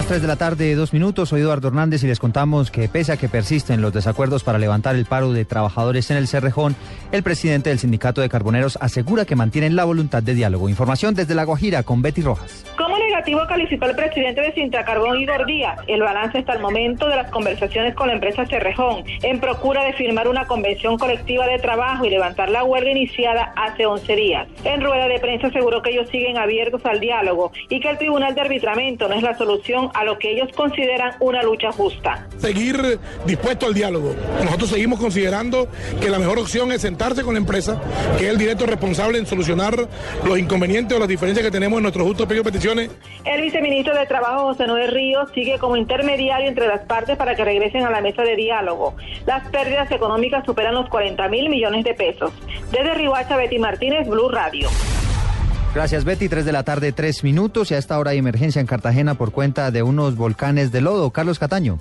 Las 3 de la tarde, dos minutos. Soy Eduardo Hernández y les contamos que pese a que persisten los desacuerdos para levantar el paro de trabajadores en el Cerrejón, el presidente del Sindicato de Carboneros asegura que mantienen la voluntad de diálogo. Información desde La Guajira con Betty Rojas. Negativo calificó el presidente de Sintracarbón, Igor Díaz, el balance hasta el momento de las conversaciones con la empresa Cerrejón, en procura de firmar una convención colectiva de trabajo y levantar la huelga iniciada hace 11 días. En rueda de prensa aseguró que ellos siguen abiertos al diálogo y que el Tribunal de Arbitramiento no es la solución a lo que ellos consideran una lucha justa. seguir dispuesto al diálogo. Nosotros seguimos considerando que la mejor opción es sentarse con la empresa, que es el directo responsable en solucionar los inconvenientes o las diferencias que tenemos en nuestros justos pedidos peticiones. El viceministro de Trabajo, José Noé Ríos, sigue como intermediario entre las partes para que regresen a la mesa de diálogo. Las pérdidas económicas superan los 40 mil millones de pesos. Desde Rihuacha, Betty Martínez, Blue Radio. Gracias Betty, 3 de la tarde, 3 minutos y a esta hora hay emergencia en Cartagena por cuenta de unos volcanes de lodo. Carlos Cataño.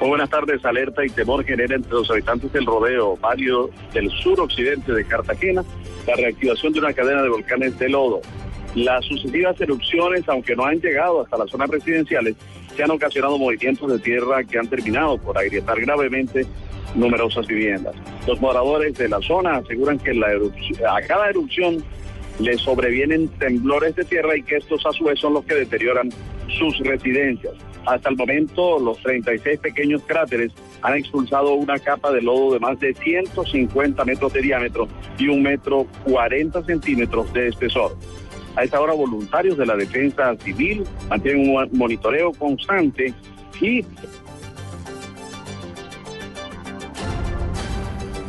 Muy buenas tardes. Alerta y temor genera entre los habitantes del rodeo, barrio del suroccidente de Cartagena, la reactivación de una cadena de volcanes de lodo. Las sucesivas erupciones, aunque no han llegado hasta las zonas residenciales, se han ocasionado movimientos de tierra que han terminado por agrietar gravemente numerosas viviendas. Los moradores de la zona aseguran que a cada erupción le sobrevienen temblores de tierra y que estos a su vez son los que deterioran sus residencias. Hasta el momento, los 36 pequeños cráteres han expulsado una capa de lodo de más de 150 metros de diámetro y un metro 40 centímetros de espesor. A esta hora voluntarios de la defensa civil mantienen un monitoreo constante y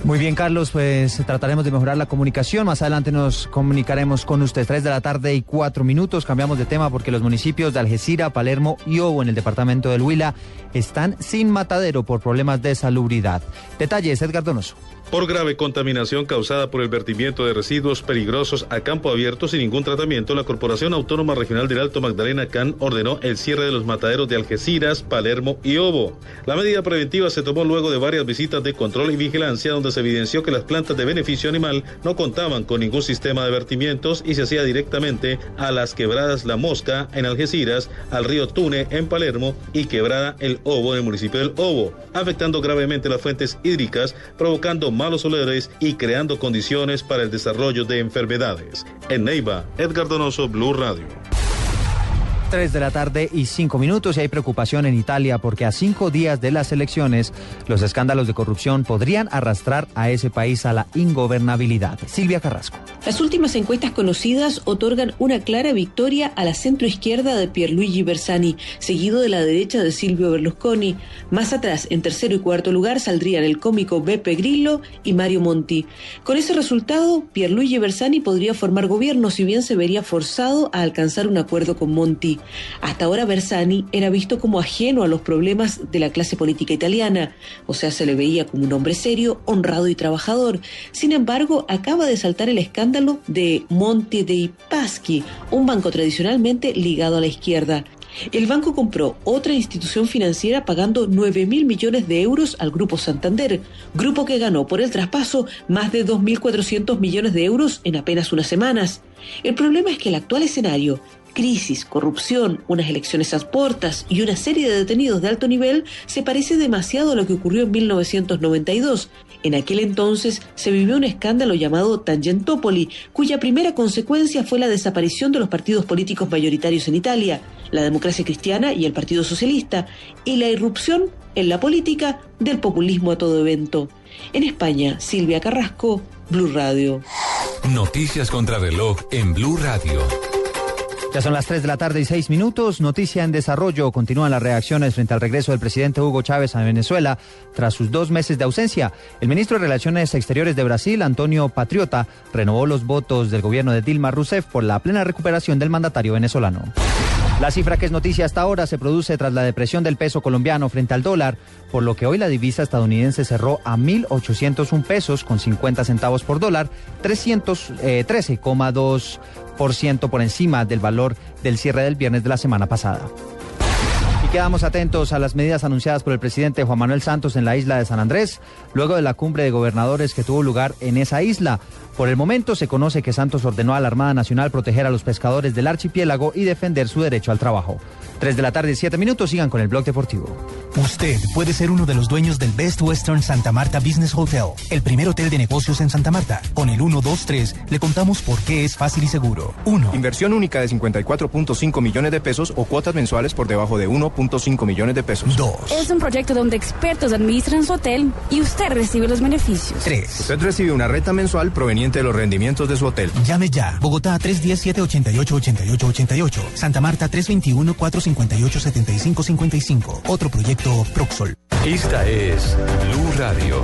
Muy bien, Carlos, pues trataremos de mejorar la comunicación. Más adelante nos comunicaremos con usted. Tres de la tarde y cuatro minutos. Cambiamos de tema porque los municipios de Algeciras, Palermo y Obo en el departamento del Huila están sin matadero por problemas de salubridad. Detalles, Edgar Donoso. Por grave contaminación causada por el vertimiento de residuos peligrosos a campo abierto sin ningún tratamiento, la Corporación Autónoma Regional del Alto Magdalena CAN ordenó el cierre de los mataderos de Algeciras, Palermo y Obo. La medida preventiva se tomó luego de varias visitas de control y vigilancia donde se evidenció que las plantas de beneficio animal no contaban con ningún sistema de vertimientos y se hacía directamente a las quebradas La Mosca en Algeciras, al río Tune en Palermo y quebrada El Obo en el municipio del Obo, afectando gravemente las fuentes hídricas, provocando malos olores y creando condiciones para el desarrollo de enfermedades. En Neiva, Edgar Donoso, Blue Radio. 3 de la tarde y 5 minutos y hay preocupación en Italia porque a cinco días de las elecciones los escándalos de corrupción podrían arrastrar a ese país a la ingobernabilidad. Silvia Carrasco. Las últimas encuestas conocidas otorgan una clara victoria a la centroizquierda de Pierluigi Bersani, seguido de la derecha de Silvio Berlusconi. Más atrás, en tercero y cuarto lugar, saldrían el cómico Beppe Grillo y Mario Monti. Con ese resultado, Pierluigi Bersani podría formar gobierno si bien se vería forzado a alcanzar un acuerdo con Monti. Hasta ahora Bersani era visto como ajeno a los problemas de la clase política italiana, o sea, se le veía como un hombre serio, honrado y trabajador. Sin embargo, acaba de saltar el escándalo de Monte dei Paschi, un banco tradicionalmente ligado a la izquierda. El banco compró otra institución financiera pagando 9 mil millones de euros al Grupo Santander, grupo que ganó por el traspaso más de 2.400 millones de euros en apenas unas semanas. El problema es que el actual escenario crisis, corrupción, unas elecciones puertas y una serie de detenidos de alto nivel se parece demasiado a lo que ocurrió en 1992. En aquel entonces se vivió un escándalo llamado Tangentopoli, cuya primera consecuencia fue la desaparición de los partidos políticos mayoritarios en Italia, la democracia cristiana y el Partido Socialista, y la irrupción en la política del populismo a todo evento. En España, Silvia Carrasco, Blue Radio. Noticias contra reloj en Blue Radio. Ya son las 3 de la tarde y 6 minutos. Noticia en desarrollo. Continúan las reacciones frente al regreso del presidente Hugo Chávez a Venezuela tras sus dos meses de ausencia. El ministro de Relaciones Exteriores de Brasil, Antonio Patriota, renovó los votos del gobierno de Dilma Rousseff por la plena recuperación del mandatario venezolano. La cifra que es noticia hasta ahora se produce tras la depresión del peso colombiano frente al dólar, por lo que hoy la divisa estadounidense cerró a 1.801 pesos con 50 centavos por dólar, 313,2 por encima del valor del cierre del viernes de la semana pasada. Y quedamos atentos a las medidas anunciadas por el presidente Juan Manuel Santos en la isla de San Andrés, luego de la cumbre de gobernadores que tuvo lugar en esa isla. Por el momento se conoce que Santos ordenó a la Armada Nacional proteger a los pescadores del archipiélago y defender su derecho al trabajo. 3 de la tarde, 7 minutos, sigan con el blog deportivo. Usted puede ser uno de los dueños del Best Western Santa Marta Business Hotel, el primer hotel de negocios en Santa Marta. Con el 123 le contamos por qué es fácil y seguro. 1. Inversión única de 54.5 millones de pesos o cuotas mensuales por debajo de 1.5 millones de pesos. 2. Es un proyecto donde expertos administran su hotel y usted recibe los beneficios. 3. Usted recibe una renta mensual proveniente de los rendimientos de su hotel. Llame ya. Bogotá 317-8888-88. Santa Marta 321-458-7555. Otro proyecto Proxol. Esta es Blue Radio.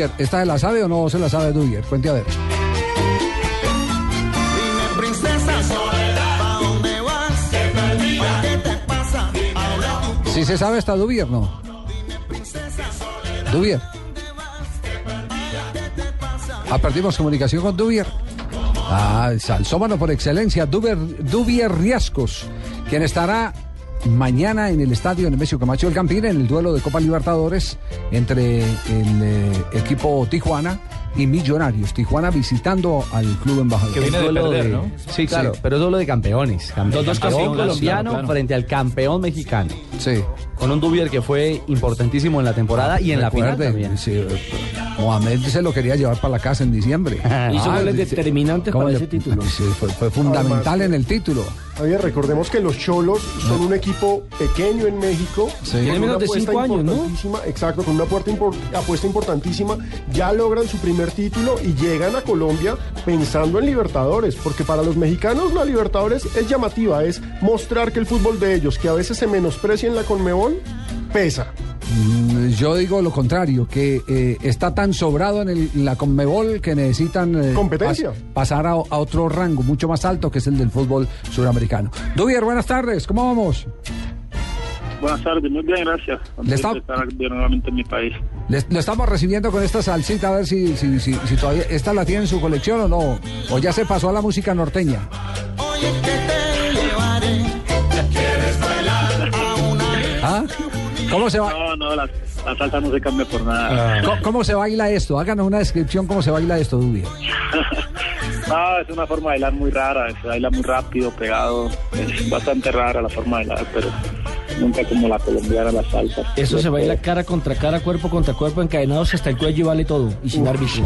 Dubier, ¿esta se la sabe o no se la sabe Dubier? Cuente a ver. Princesa Soledad, ¿pa' dónde vas? ¿Qué te pasa? Habla tú. Si se sabe esta Dubier, no. Dubier. Ah, perdimos comunicación con Dubier. Ah, el salsómano por excelencia, Dubier, Dubier Riascos, quien estará mañana en el estadio Nemesio Camacho del Campín en el duelo de Copa Libertadores entre el eh, equipo Tijuana y Millonarios. Tijuana visitando al club embajador. Es duelo de- Sí, claro, pero es duelo de campeones. Campe- Los dos campeón campeones, colombiano claro, claro. frente al campeón mexicano. Sí. Con un Dubier que fue importantísimo en la temporada y en la final también. sí, Mohamed se lo quería llevar para la casa en diciembre. Hizo goles sí, determinantes ¿cómo para le- ese título. sí, fue, fue fundamental Además, en el título. Javier, recordemos que los Cholos son un equipo pequeño en México. Sí. Tiene una menos de apuesta cinco años, ¿no? importantísima, Exacto, con una apuesta, impor- apuesta importantísima. Ya logran su primer título y llegan a Colombia pensando en Libertadores, porque para los mexicanos la Libertadores es llamativa, es mostrar que el fútbol de ellos, que a veces se menosprecia en la Conmebol, pesa. Mm, Yo digo lo contrario, que eh, está tan sobrado en, el- en la Conmebol que necesitan eh, Competencia. pas- pasar a, a otro rango mucho más alto que es el del fútbol suramericano. Dubier, buenas tardes, ¿cómo vamos? Buenas tardes, muy bien, gracias. Le está- Contento de estar de nuevamente en mi país. Le, lo estamos recibiendo con esta salsita, a ver si, si, si, si todavía esta la tiene en su colección o no, o ya se pasó a la música norteña. Oye, que te llevaré. ¿Quieres bailar a una ¿Ah? ¿Cómo se va? No, no, la, la salsa no se cambia por nada. ¿Cómo, cómo se baila esto? Háganos una descripción cómo se baila esto, Dubier. No, es una forma de bailar muy rara, se baila muy rápido, pegado. Es bastante rara la forma de bailar, pero nunca como la colombiana, la salsa. Eso se baila cara contra cara, cuerpo contra cuerpo, encadenados hasta el cuello y vale todo. Y sin árbitro.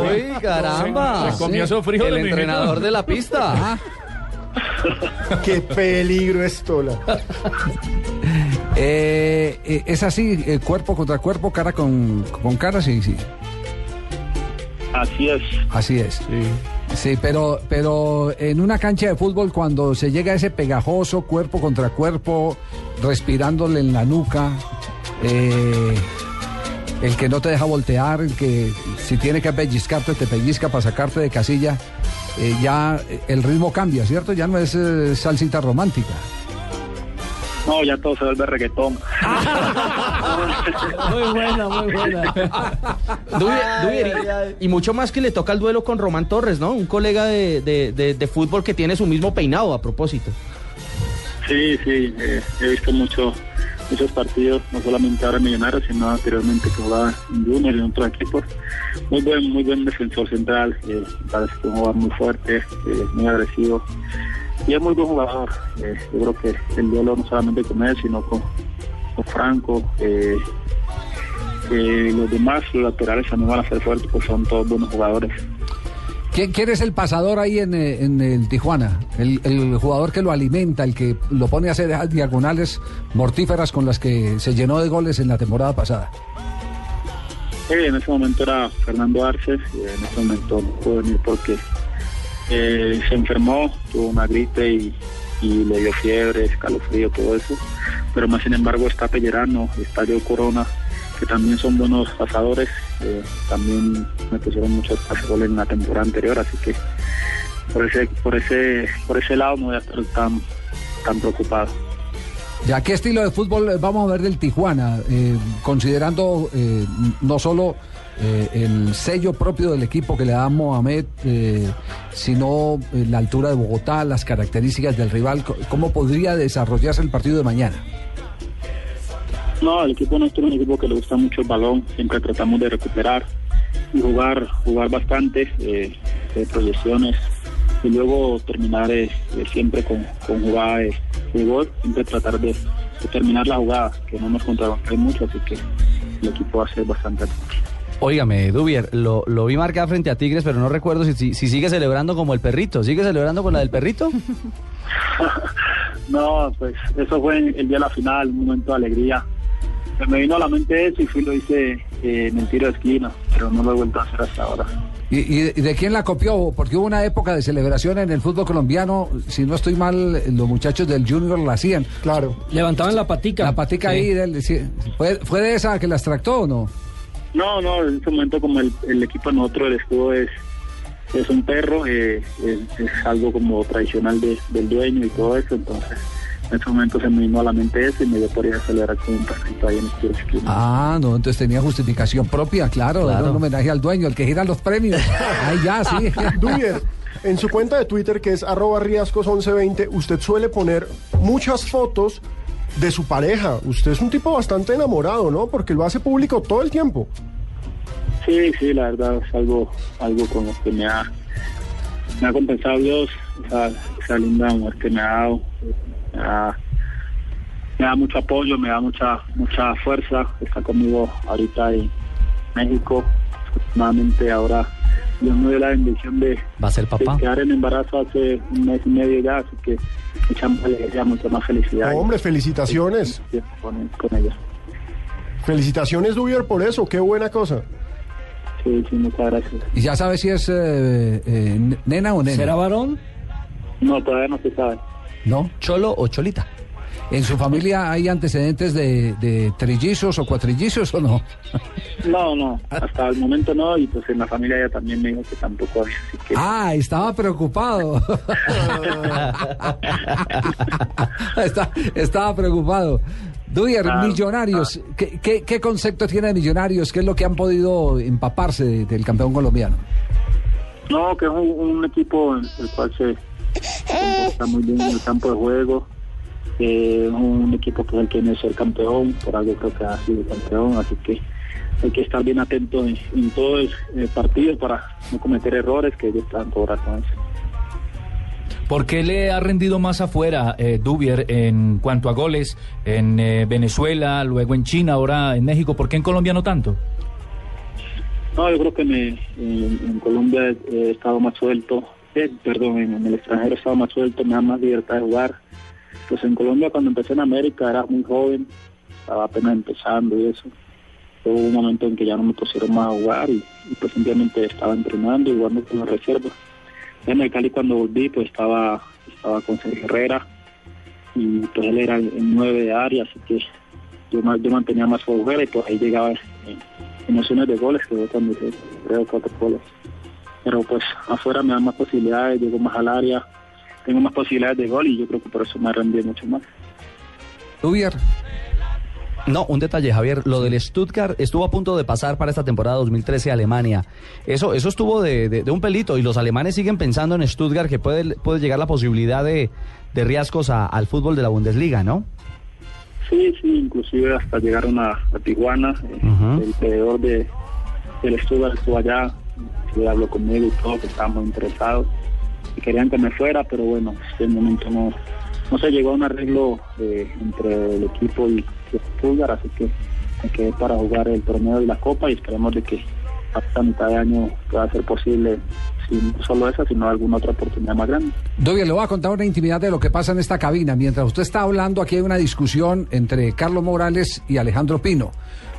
¡Uy, caramba! Se- se comió frijoles, El entrenador de la pista. ¡Qué peligro esto! La... Eh, eh, es así, eh, cuerpo contra cuerpo, cara con, con cara, sí, sí. Así es. Así es. Sí. pero, pero en una cancha de fútbol, cuando se llega a ese pegajoso cuerpo contra cuerpo, respirándole en la nuca, eh, el que no te deja voltear, el que si tiene que pellizcarte, te pellizca para sacarte de casilla, eh, ya el ritmo cambia, ¿cierto? Ya no es eh, salsita romántica. No, ya todo se vuelve reggaetón. Muy buena, muy buena. Y, y mucho más que le toca el duelo con Román Torres, ¿no? Un colega de, de- de- de fútbol que tiene su mismo peinado a propósito. Sí, sí, eh, he visto mucho, muchos partidos, no solamente ahora en Millonarios, sino anteriormente que jugaba en Junior y en otros equipos. Muy buen, muy buen defensor central, eh, parece que jugador muy fuerte, eh, muy agresivo y es muy buen jugador. Eh, yo creo que el duelo no solamente con él, sino con, con Franco, eh, los demás, los laterales también van a ser fuertes, pues son todos buenos jugadores. ¿Quién, quién es el pasador ahí en, eh, en el Tijuana? El, el jugador que lo alimenta, el que lo pone a hacer diagonales mortíferas con las que se llenó de goles en la temporada pasada. En ese momento era Fernando Arce, y en ese momento no pudo venir porque eh, se enfermó, tuvo una gripe y, y le dio fiebre, escalofrío, todo eso. Pero más sin embargo está Pellerano, está Joe Corona, que también son buenos pasadores, eh, también me pusieron muchos pasadores en la temporada anterior, así que por ese, por ese, por ese lado no voy a estar tan, tan preocupado. ¿Ya qué estilo de fútbol vamos a ver del Tijuana? Eh, considerando eh, no solo el sello propio del equipo que le da Mohamed, sino la altura de Bogotá, las características del rival. ¿Cómo podría desarrollarse el partido de mañana? No, el equipo nuestro es un equipo que le gusta mucho el balón, siempre tratamos de recuperar y jugar, jugar bastante, eh, de proyecciones, y luego terminar eh, eh, siempre con, con jugada de, gol, siempre tratar de, de terminar la jugada, que no nos contrarrestren mucho, así que el equipo va a ser bastante. Óigame, Dubier, lo, lo vi marcar frente a Tigres, pero no recuerdo si, si, si sigue celebrando como el perrito. ¿Sigue celebrando con la del perrito? No, pues eso fue el día de la final, un momento de alegría. Se me vino a la mente eso y fui lo hice eh, en el tiro de esquina, pero no lo he vuelto a hacer hasta ahora. ¿Y, y de- y de quién la copió? Porque hubo una época de celebración en el fútbol colombiano, si no estoy mal, los muchachos del Junior la hacían. Claro. Levantaban la patica. La patica Sí. ahí, del- sí. ¿Fue, ¿fue de esa que la extractó o no? No, no, en ese momento como el, el equipo de nosotros, el escudo es, es un perro, eh, es, es algo como tradicional de- del dueño y todo eso, entonces en ese momento se me vino a la mente eso y me dio por ir a celebrar con un perrito ahí en esquina. Ah, no, entonces tenía justificación propia, claro, Claro. era un homenaje al dueño, el que gira los premios. Ahí ya, sí. Dubier, en su cuenta de Twitter, que es arroba riascos1120, usted suele poner muchas fotos de su pareja. Usted es un tipo bastante enamorado, ¿no? Porque lo hace público todo el tiempo. Sí, sí, la verdad es algo, algo con lo que me ha, me ha compensado Dios, esa, esa linda mujer que me ha dado, me da, me da mucho apoyo, me da mucha, mucha fuerza, está conmigo ahorita en México, afortunadamente ahora Dios me dio la bendición de, ¿Va a ser de quedar en embarazo hace un mes y medio ya, así que mucha más alegría, mucha más felicidad. Hombre, felicitaciones. Con, con ella. Felicitaciones, Dubier, por eso. Qué buena cosa. Sí, sí, muchas gracias. ¿Y ya sabe si es eh, eh, nena o nena? ¿Será varón? No, todavía no se sabe. ¿No? ¿Cholo o cholita? ¿En su familia hay antecedentes de, de trillizos o cuatrillizos o no? No, no, hasta el momento no, y pues en la familia ella también me dijo que tampoco había, así que... Ah, estaba preocupado. Está- estaba preocupado. Duyer, Claro, millonarios, ¿qué, qué, qué concepto tiene de millonarios? ¿Qué es lo que han podido empaparse de- del campeón colombiano? No, que es un, un equipo en el cual se comporta muy bien en el campo de juego, eh, un equipo que el tiene ser campeón, por algo creo que ha sido campeón, así que hay que estar bien atento en, en todo el eh, partido para no cometer errores que ellos están eso. ¿Por qué le ha rendido más afuera eh, Dubier en cuanto a goles en eh, Venezuela, luego en China, ahora en México? ¿Por qué en Colombia no tanto? No, yo creo que me, en, en Colombia he, he estado más suelto, eh, perdón, en, en el extranjero he estado más suelto, me da más libertad de jugar. Pues en Colombia cuando empecé en América era muy joven, estaba apenas empezando y eso. Hubo un momento en que ya no me pusieron más a jugar y, pues simplemente estaba entrenando y jugando con la reserva. En el Cali cuando volví pues estaba, estaba con Sergio Herrera y pues él era el nueve de área, así que yo, yo mantenía más fuera y por ahí llegaba en, en nociones de goles que fue cuando hice creo cuatro goles. Pero pues afuera me dan más posibilidades, llego más al área, tengo más posibilidades de gol y yo creo que por eso me rendí mucho más. Dubier. No, un detalle, Javier. Lo del Stuttgart estuvo a punto de pasar para esta temporada 2013 a Alemania. Eso, eso estuvo de, de- de un pelito y los alemanes siguen pensando en Stuttgart que puede, puede llegar la posibilidad de, de riesgos a- al fútbol de la Bundesliga, ¿no? Sí, sí, inclusive hasta llegaron a, a Tijuana, eh, el creador de, del Stuttgart estuvo allá, sí, habló conmigo y todo, que estábamos interesados y querían que me fuera, pero bueno, en el momento no, no se llegó a un arreglo eh, entre el equipo y y Stuttgart, así que me quedé para jugar el torneo y la copa y esperemos de que hasta mitad de año pueda ser posible, si no solo esa, sino alguna otra oportunidad más grande. Dubier, le voy a contar una intimidad de lo que pasa en esta cabina. Mientras usted está hablando, aquí hay una discusión entre Carlos Morales y Alejandro Pino.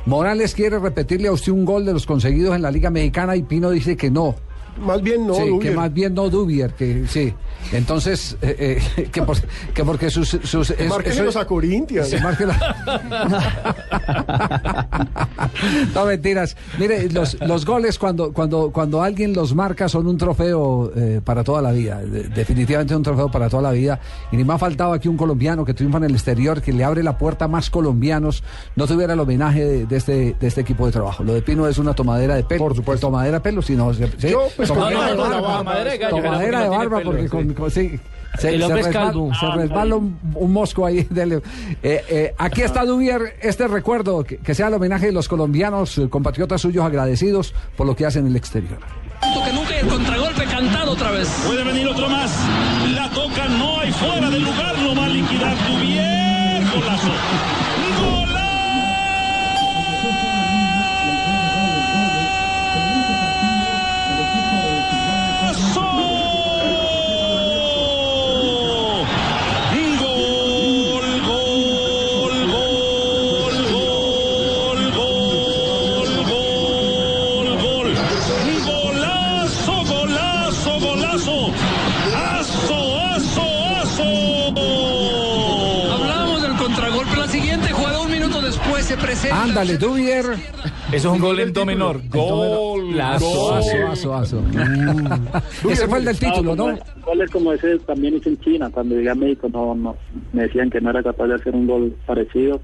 Morales quiere repetirle a usted un gol de los conseguidos en la Liga Mexicana y Pino dice que no. Más bien no, Sí, que más bien no Dubier, que sí. Entonces, eh, eh, que, por- que porque sus... sus es- eso- a Corinthians. Sí, no, mentiras. Mire, los, los goles cuando, cuando, cuando alguien los marca son un trofeo eh, para toda la vida. De- definitivamente un trofeo para toda la vida. Y ni me ha faltado aquí un colombiano que triunfa en el exterior, que le abre la puerta a más colombianos, no tuviera el homenaje de, de este, de este equipo de trabajo. Lo de Pino es una tomadera de pelo. Por supuesto. Tomadera de pelo, sino... sí, Yo, pues, tomadera de con barba. Tomadera de de barba, porque con, sí. se, El hombre es resbala, se resbala un, un mosco ahí. del- eh, eh, aquí está Dubier, este recuerdo, que, que sea el homenaje de los colombianos, eh, compatriotas suyos agradecidos por lo que hacen en el exterior. que nunca el contragolpe cantado otra vez. Puede venir otro más. La toca, no hay fuera del lugar. Lo va a liquidar Dubier. Golazo, Ándale, Dubier. Eso es un gol en do menor. Gol. Aso, aso, aso, aso. Ese fue el del título, ¿no? Goles como ese también hice en China. Cuando llegué a México no, no, me decían que no era capaz de hacer un gol parecido.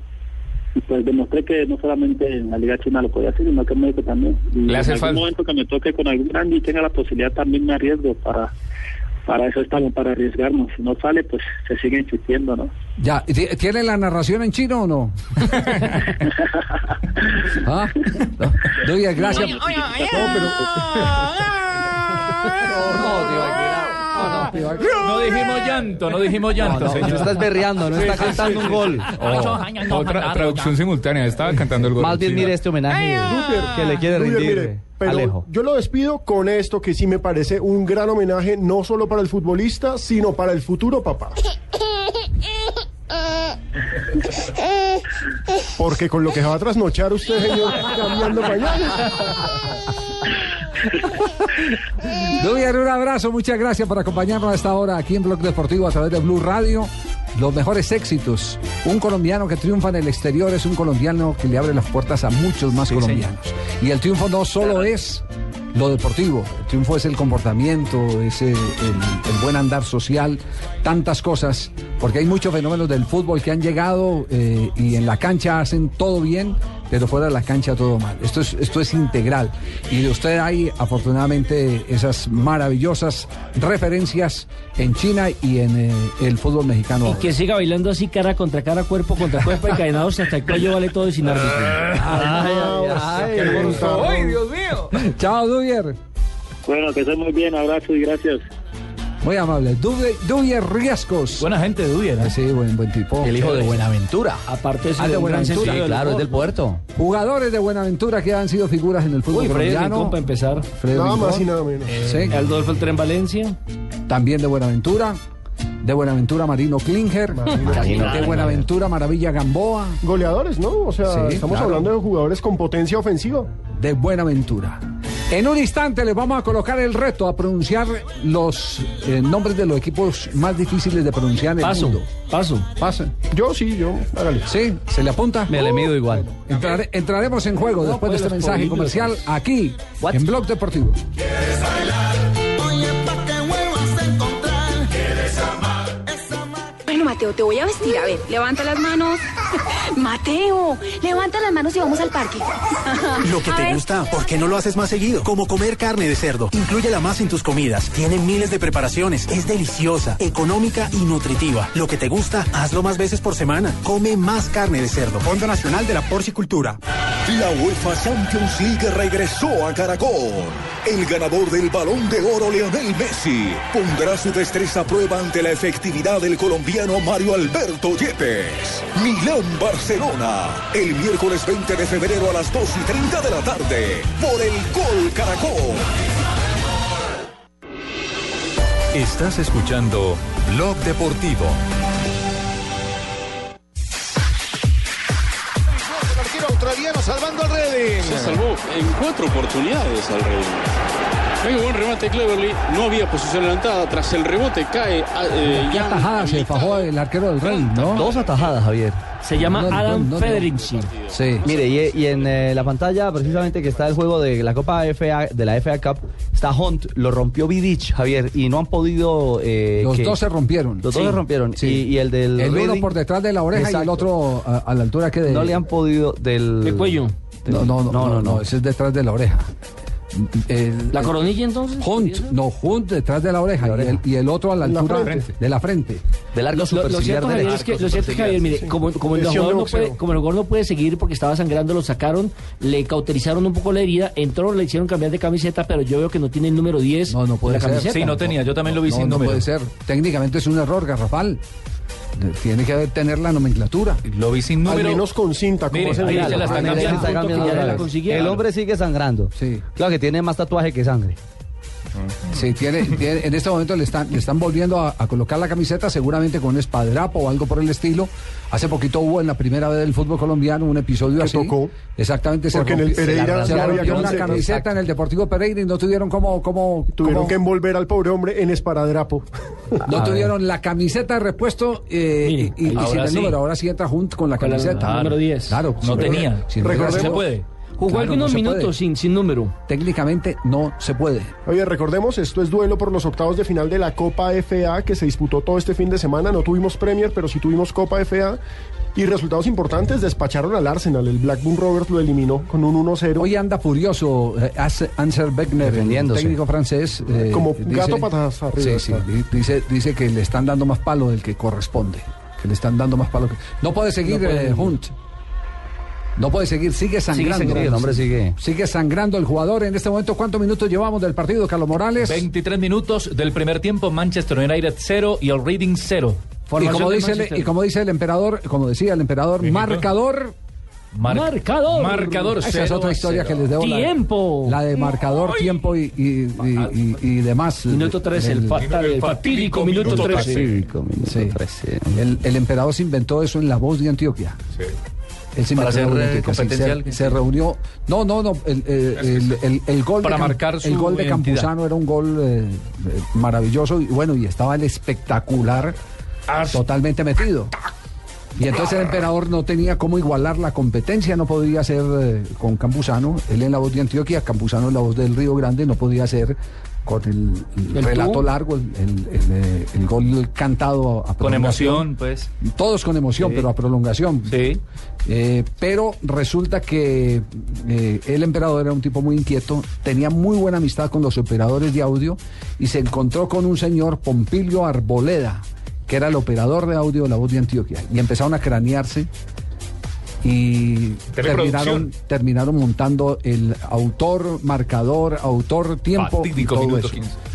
Y pues demostré que no solamente en la Liga China lo podía hacer, sino que en México también. Y Le hace en algún falta. momento que me toque con algún grande y tenga la posibilidad también me arriesgo para para eso estamos, para arriesgarnos. Si no sale, pues se sigue insistiendo, ¿no? Ya, ¿y ti- ¿tiene la narración en chino o no? ¿Ah? No. Gracias. No dijimos llanto, no dijimos llanto, No, no, estás berreando, no está cantando un gol. Oh, otra traducción simultánea. Estaba cantando el gol. Más bien mire este homenaje que le quiere rendir mire, pero Alejo. yo lo despido con esto que sí me parece un gran homenaje no solo para el futbolista, sino para el futuro papá. Porque con lo que se va a trasnochar usted, señor, cambiando pañales. Dubier, un abrazo, muchas gracias por acompañarnos a esta hora aquí en Blog Deportivo a través de Blue Radio. Los mejores éxitos. Un colombiano que triunfa en el exterior es un colombiano que le abre las puertas a muchos más colombianos. Y el triunfo no solo es lo deportivo, el triunfo es el comportamiento, es el, el buen andar social, tantas cosas, porque hay muchos fenómenos del fútbol que han llegado eh, y en la cancha hacen todo bien, pero fuera de la cancha todo mal. Esto es, esto es integral. Y de usted hay afortunadamente esas maravillosas referencias en China y en eh, el fútbol mexicano. Y ahora. que siga bailando así cara contra cara, cuerpo contra cuerpo, encadenados hasta el cuello vale todo y sin árbitro. Ay, ay, Dios mío. Chao, Dubier. Bueno, que esté muy bien, abrazo y gracias. Muy amable. Dubier, Riescos. Buena gente, Dubier. ¿eh? Sí, buen, buen tipo. El hijo de Buenaventura. Aparte de Ah, de un gran Buenaventura. Sí, claro, es del puerto. Jugadores de Buenaventura que han sido figuras en el fútbol Uy, Freddy colombiano. Rincón para empezar. Freddy Nada más y Rincón. nada menos. Sí. Adolfo el Tren Valencia. También de Buenaventura. De Buenaventura Marino Klinger. de Buenaventura Maravilla Gamboa. Goleadores, ¿no? O sea, Sí, estamos claro. hablando de jugadores con potencia ofensiva. de Buenaventura. En un instante les vamos a colocar el reto a pronunciar los eh, nombres de los equipos más difíciles de pronunciar en el Paso, mundo. paso. Pase. Yo sí, yo, hágale. ¿Sí? ¿Se le apunta? Me le mido igual. Entrare- entraremos en juego después de este mensaje comercial aquí en Blog Deportivo. Bueno, Te voy a vestir. A ver, levanta las manos. Mateo, levanta las manos y vamos al parque. Lo que A te ver. gusta, ¿por qué no lo haces más seguido? Como comer carne de cerdo. Inclúyela más en tus comidas. Tiene miles de preparaciones. Es deliciosa, económica y nutritiva. Lo que te gusta, hazlo más veces por semana. Come más carne de cerdo. Fondo Nacional de la Porcicultura. La UEFA Champions League regresó a Caracol. El ganador del balón de oro, Leonel Messi, pondrá su destreza a prueba ante la efectividad del colombiano Mario Alberto Yepes. Milán-Barcelona, el miércoles 20 de febrero a las 2 y 30 de la tarde, por el Gol Caracol. Estás escuchando Blog Deportivo. El arquero australiano salvando al Reading. Se salvó en cuatro oportunidades al Reading. Muy buen remate Cleverly, no había posición adelantada, tras el rebote cae ah, eh, ¿Qué Jan atajada se fajó el arquero del Rey, no? Dos atajadas, Javier. Se llama No, Adam no, no. Federici. Sí. Mire, y, y en eh, la pantalla precisamente que está el juego de la Copa FA, de la FA Cup, está Hunt, lo rompió Vidic, Javier, y no han podido... eh, Los que- dos se rompieron. Los dos Sí. se rompieron. Sí. Y, y el del El uno por detrás de la oreja y el otro a, a la altura que de... No le han podido del... ¿De cuello? No, no, no, no, no, ese es detrás de la oreja. El- ¿La coronilla entonces? Hunt, no, Hunt detrás de la oreja, Y, el, y el otro a la La altura frente. de la frente. Del arco Lo, cierto, es que, lo cierto es que, Javier, mire, como, como el jugador no puede, como el jugador no puede seguir porque estaba sangrando, lo sacaron, le cauterizaron un poco la herida, entró, le hicieron cambiar de camiseta, pero yo veo que no tiene el número 10 no, no puede la ser. camiseta. Sí, no tenía, yo también lo vi sin número. No puede ser. Técnicamente es un error garrafal. Tiene que tener la nomenclatura. Lo vi sin Al menos con cinta, Mire, ahí se la está cambiando. El hombre sigue sangrando. Sí. Claro que tiene más tatuaje que sangre. Sí, tiene, tiene- en este momento le están, le están volviendo a, a colocar la camiseta, seguramente con un espadrapo o algo por el estilo. Hace poquito hubo en la primera vez del fútbol colombiano un episodio Que así. tocó. Exactamente. Porque en el se Pereira se había rompió una camiseta. Exacto. en el Deportivo Pereira y no tuvieron como... como Tuvieron como- que envolver al pobre hombre en esparadrapo. No A ver. tuvieron la camiseta de repuesto eh, y, y- sin el sí. número. Ahora sí entra junto con la Con la- camiseta. número 10. Claro. No tenía. sin- Recordemos- Se puede. Jugó Claro, algunos no se minutos puede. sin, sin número. Técnicamente no se puede. Oye, recordemos, esto es duelo por los octavos de final de la Copa FA que se disputó todo este fin de semana. No tuvimos Premier, pero sí tuvimos Copa FA. Y resultados importantes, despacharon al Arsenal. El Blackburn Rovers lo eliminó con un 1-0. Hoy anda furioso eh, Ansel Beckner, técnico francés. eh, Como dice- gato patas arriba. Sí, sí, di- dice, dice que le están dando más palo del que corresponde. Que le están dando más palo. que- No puede seguir No puede. eh, Hunt. No puede seguir, sigue sangrando. sangrando. El hombre sigue. Sigue sangrando el jugador. En este momento, ¿cuántos minutos llevamos del partido, Carlos Morales? 23 minutos del primer tiempo, Manchester United 0 y el Reading 0. Y como, dice el, y como dice el emperador, como decía el emperador, marcador. marcador. Marcador Esa es 0 otra historia 0. que les debo. la- Tiempo. La, de marcador, tiempo y, y, y- y- y demás. Minuto 13, el, fatal, el fatídico minuto 13. Cinco, minuto Sí. 13. El, el emperador se inventó eso en la voz de Antioquia. Él se Para de eh, sí, competencial. se, se reunió. No, no, no. El, eh, el- el- el gol Para de marcar el su gol de. Campuzano era un gol eh, maravilloso y bueno y estaba el espectacular totalmente metido. Y entonces el emperador no tenía cómo igualar la competencia, no podía ser eh, con Campuzano, él en la voz de Antioquia, Campuzano en la voz del Río Grande, no podía ser con el, el ¿El relato tú? largo, el, el- el, eh, el gol cantado a Con prolongación. emoción, pues. Todos con emoción, Sí. pero a prolongación. Sí. Eh, pero resulta que eh, el emperador era un tipo muy inquieto, tenía muy buena amistad con los operadores de audio y se encontró con un señor Pompilio Arboleda, que era el operador de audio de la voz de Antioquia, y empezaron a cranearse y terminaron, terminaron montando el autor, marcador, autor, tiempo. y todo eso. 15.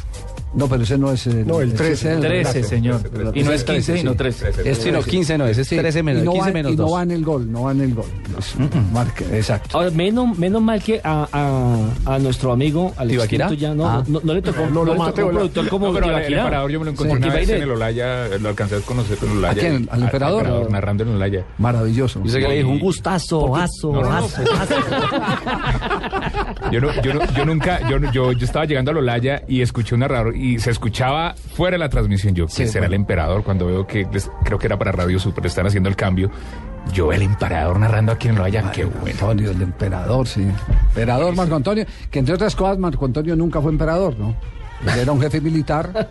No, pero ese no es. eh, No, el ese 13. es 13, señor. Y no es 15, sino sí. 13. Es Sí, no, 15 no es, es 13 menos, y no 15 va, menos y no 2. va en el gol, no va en el gol. Es- marca- exacto. Ahora, menos, menos mal que a, a, a nuestro amigo al ¿Tibaquirá? extinto ya no, Ah. no, no le tocó, No, no, lo le tocó un productor como No, pero el, el emperador yo me lo encontré Sí. una vez Tibaquirá. en el Olaya, lo alcancé a conocer en el Olaya. ¿A quién? ¿Al emperador? narrando en el Olaya. Maravilloso. Yo sé que le dijo un gustazo, aso, no. aso, Yo, no, yo, no- yo nunca, yo, yo, yo estaba llegando al Olaya y escuché un narrador y se escuchaba fuera de la transmisión. Yo, Sí, que será bueno. el emperador? Cuando veo que les- creo que era para Radio Super, están haciendo el cambio. Yo, el emperador narrando aquí en el Olaya, qué bueno. Antonio, el emperador, sí. Emperador Marco Antonio, que entre otras cosas Marco Antonio nunca fue emperador, ¿no? Él era un jefe militar,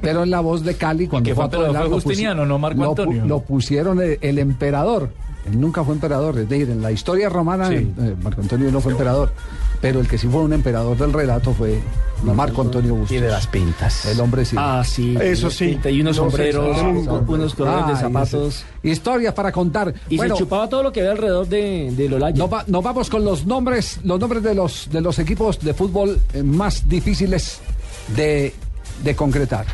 pero en la voz de Cali, cuando fue fue a lo Justiniano, no Marco lo Antonio. Lo pusieron el, el emperador. Él nunca fue emperador, es decir, en la historia romana Sí. eh, Marco Antonio no fue emperador, pero el que sí fue un emperador del relato fue Marco Antonio Bustos. Y de las pintas. El hombre sí. Ah, sí. Eso sí. Y unos No sombreros, unos colores de Ay, zapatos. Historias para contar. Y Bueno, se chupaba todo lo que había alrededor de, de Lolaya. Nos, va- nos vamos con los nombres, los nombres de los de los equipos de fútbol eh, más difíciles de, de concretar.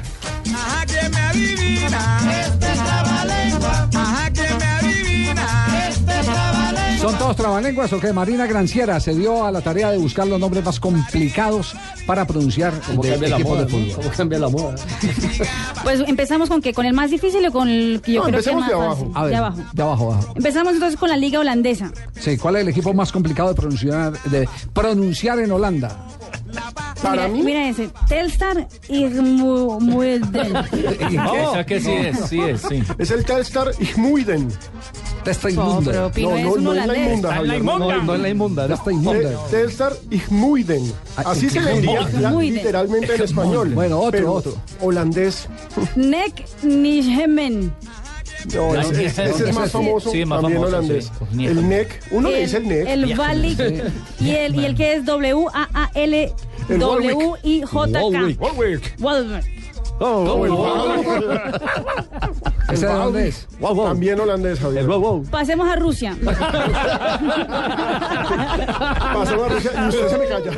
Ajá, que me adivina. Este es. Todos trabalenguas o qué? Marina Granciera se dio a la tarea de buscar los nombres más complicados para pronunciar ¿Cómo de cambia la moda? de. ¿Cómo cambia la moda? Pues empezamos con qué, con el más difícil o con el que yo No, creo que más de abajo. fácil? A ver, de abajo. de abajo, abajo. Empezamos entonces con la liga holandesa. Sí, ¿cuál es el equipo más complicado de pronunciar, de pronunciar en Holanda? Para mira, mí, mira ese, Telstar que sí es, sí es, sí. es el Telstar Igmuiden. Testa No, pero es no, un no es la inmunda, Javier. No, no es la inmunda. ¿no? Testa inmunda. Te- Telstar Igmuiden. Así se le diría la- Igmuiden. literalmente en español. Bueno, otro, otro. Holandés. Nek Nijmen. No, ese, Nike. ese- ese es más famoso, Sí, más también famoso, holandés. sí. El NEC, uno le dice el NEC. El Valic y el, y el que es W A A L El ¿Ese de dónde es? También holandés, Javier. Pasemos a Rusia. Pasó a Rusia y usted se me calla.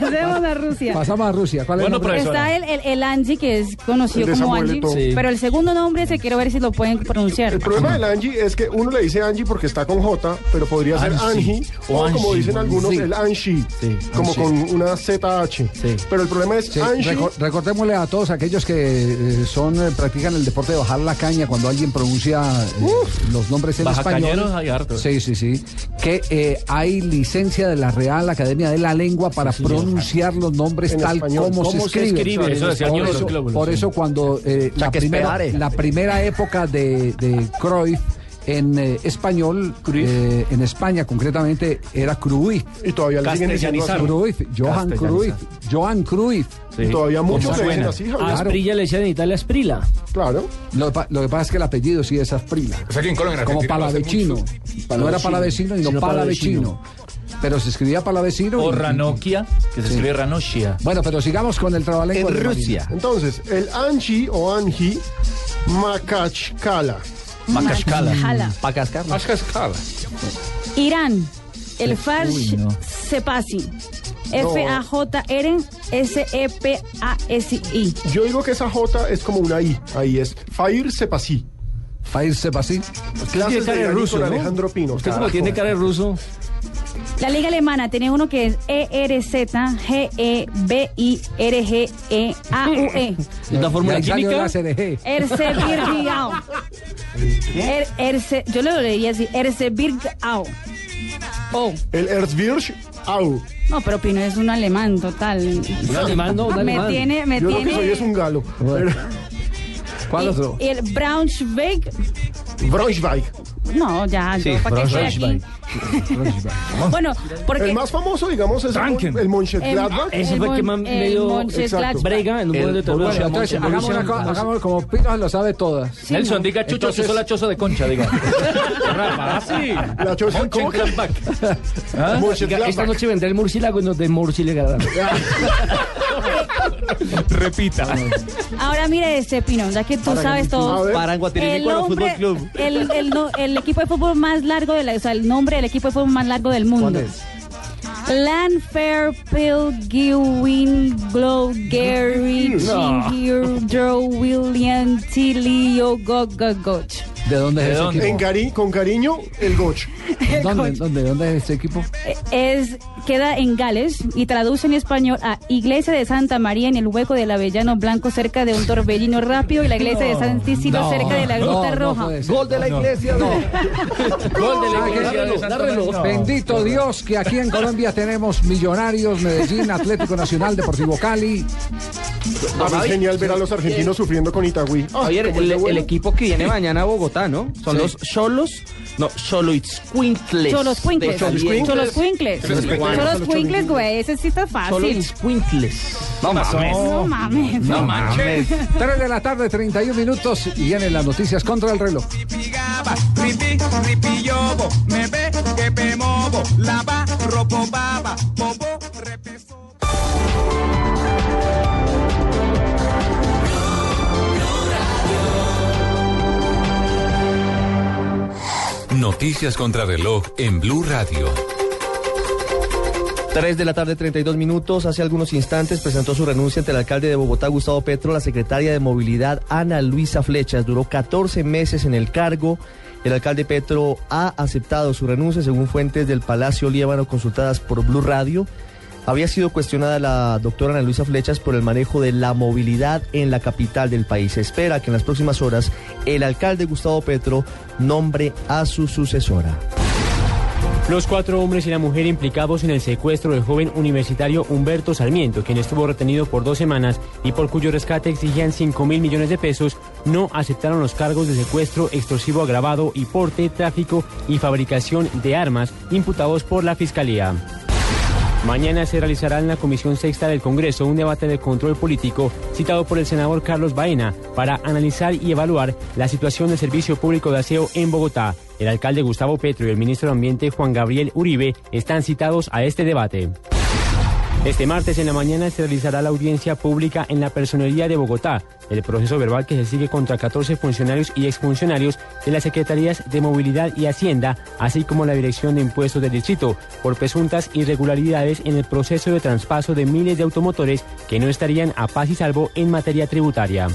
Pasemos a Rusia. Pasamos a Rusia. ¿Cuál es el nombre? Está el, el, el Angie, que es conocido como Angie. Sí. pero el segundo nombre se quiero ver si lo pueden pronunciar. El problema del Angie es que uno le dice Angie porque está con J, pero podría ser Angie. O, como dicen algunos, Sí. el Angie, como Angie. con una ZH. Pero el problema es Sí, Angie. reco- recordémosle a todos aquellos que eh, son eh, practican el deporte de bajar la caña cuando alguien pronuncia eh, los nombres en español. hay hartos. Sí, sí, sí. Que eh, hay licencia de la Real Academia de la Lengua para pronunciar los nombres En tal español. como ¿Cómo se se escriben. escribe? Eso por, eso, por eso cuando eh, la, primera, la primera época de, de Cruyff en eh, español, eh, en España concretamente, era Cruyff. Y todavía le siguen diciendo. Cruyff, Johan Cruyff, Johan Cruyff. Y todavía muchos ¿Cómo le dicen suena? así, A Javier. Asprilla le decían en Italia Asprila. Claro. Lo, que pa- lo que pasa es que el apellido sí es Asprila. O sea que en Colombia, Como palavecino. No era Palavecino. sino Sino palavecino. Pero se escribía palavecino. O y- Ranokia, que se Sí. escribe Ranoshia. Bueno, pero sigamos con el trabalengua. En Rusia. Entonces, el Angie o Angie Makachkala. Macascala. Pacascar. Macascala. Irán. El Farsh. Sepasi. F-A-J-R S-E-P-A-S-I. Yo digo que esa J es como una I. Ahí es. Fair Sepasi. Fair Sepasi. Clases cara de ruso. Alejandro Pino. Usted como tiene cara de ruso. La liga alemana tiene uno que es E E-R-Z-G-E-B-I-R-G-E-A-U-E. ¿Es una fórmula Y ahí salió química? la CDG. Erzebirgau. Er, yo lo leí así, Erzebirgau. Oh, El Erzbirsch Au. no, pero Pino es un alemán total. Un alemán, no, un me alemán. tiene, me Yo lo que tiene. soy es un galo. ¿Cuál y- otro? y el Braunschweig. Braunschweig. No, ya, Sí, yo, ¿para qué estoy aquí? bueno, porque. El más famoso, digamos, es el, Franken. el Mönchengladbach. El- Ese fue el que más medio brega en un El momento determinado. Entonces hagamos, una co- hagamos como Pino lo sabe todas. Nelson, diga Chucho, Entonces- la choza de concha, diga. Fácil. La choza- ¿cómo que? Mönchengladbach. Oiga, Esta noche vendrá el murciélago y nos de murciélago. Repita. Ahora mire este, Pino, ya que tú sabes todo. Para El, Fútbol nombre- Club. el, el equipo de fútbol más largo de la, o sea, el nombre del equipo de fútbol más largo del mundo. ¿Cuál es? Pilgrim Glow Gary. Ginger William Tilio Gogogoch. ¿De dónde es ¿De ese dónde? En equipo? cari- con cariño, el Goch. ¿Dónde, dónde, dónde es ese equipo? Es, queda en Gales y traduce en español a Iglesia de Santa María en el hueco del Avellano Blanco cerca de un torbellino rápido y la Iglesia de San Cicilo No, cerca de la Gruta no Roja. Gol de la iglesia. No. Gol de la iglesia que- de Santa María. Bendito Dios que aquí en Colombia tenemos Millonarios, Medellín, Atlético Nacional, Deportivo Cali. Ah, es genial ver a los argentinos sufriendo con Itagüí. Ah, el, equipo que viene mañana a Bogotá, ¿no? Son Sí. los Cholos, no, Choloitzcuintles. Cholos Cuincles. de Caliente. Cholos Cuincles. Cholos Cuincles, güey. Ese sí está fácil. Choloitzcuintles. No mames. No mames. No mames. 3 de la tarde, 31 minutos y vienen las noticias contra el reloj. Noticias contra reloj en Blue Radio. 3 de la tarde, 32 minutos. Hace algunos instantes presentó su renuncia ante el alcalde de Bogotá, Gustavo Petro, la secretaria de Movilidad, Ana Luisa Flechas. Duró 14 meses en el cargo. El alcalde Petro ha aceptado su renuncia, según fuentes del Palacio Líbano consultadas por Blue Radio. Había sido cuestionada la doctora Ana Luisa Flechas por el manejo de la movilidad en la capital del país. Se espera que en las próximas horas el alcalde Gustavo Petro nombre a su sucesora. Los cuatro hombres y la mujer implicados en el secuestro del joven universitario Humberto Sarmiento, quien estuvo retenido por dos semanas y por cuyo rescate exigían 5 mil millones de pesos, no aceptaron los cargos de secuestro, extorsivo agravado y porte, tráfico y fabricación de armas imputados por la Fiscalía. Mañana se realizará en la Comisión Sexta del Congreso un debate de control político citado por el senador Carlos Baena para analizar y evaluar la situación del servicio público de aseo en Bogotá. El alcalde Gustavo Petro y el ministro de Ambiente Juan Gabriel Uribe están citados a este debate. Este martes en la mañana se realizará la audiencia pública en la personería de Bogotá. El proceso verbal que se sigue contra 14 funcionarios y exfuncionarios de las Secretarías de Movilidad y Hacienda, así como la Dirección de Impuestos del Distrito, por presuntas irregularidades en el proceso de traspaso de miles de automotores que no estarían a paz y salvo en materia tributaria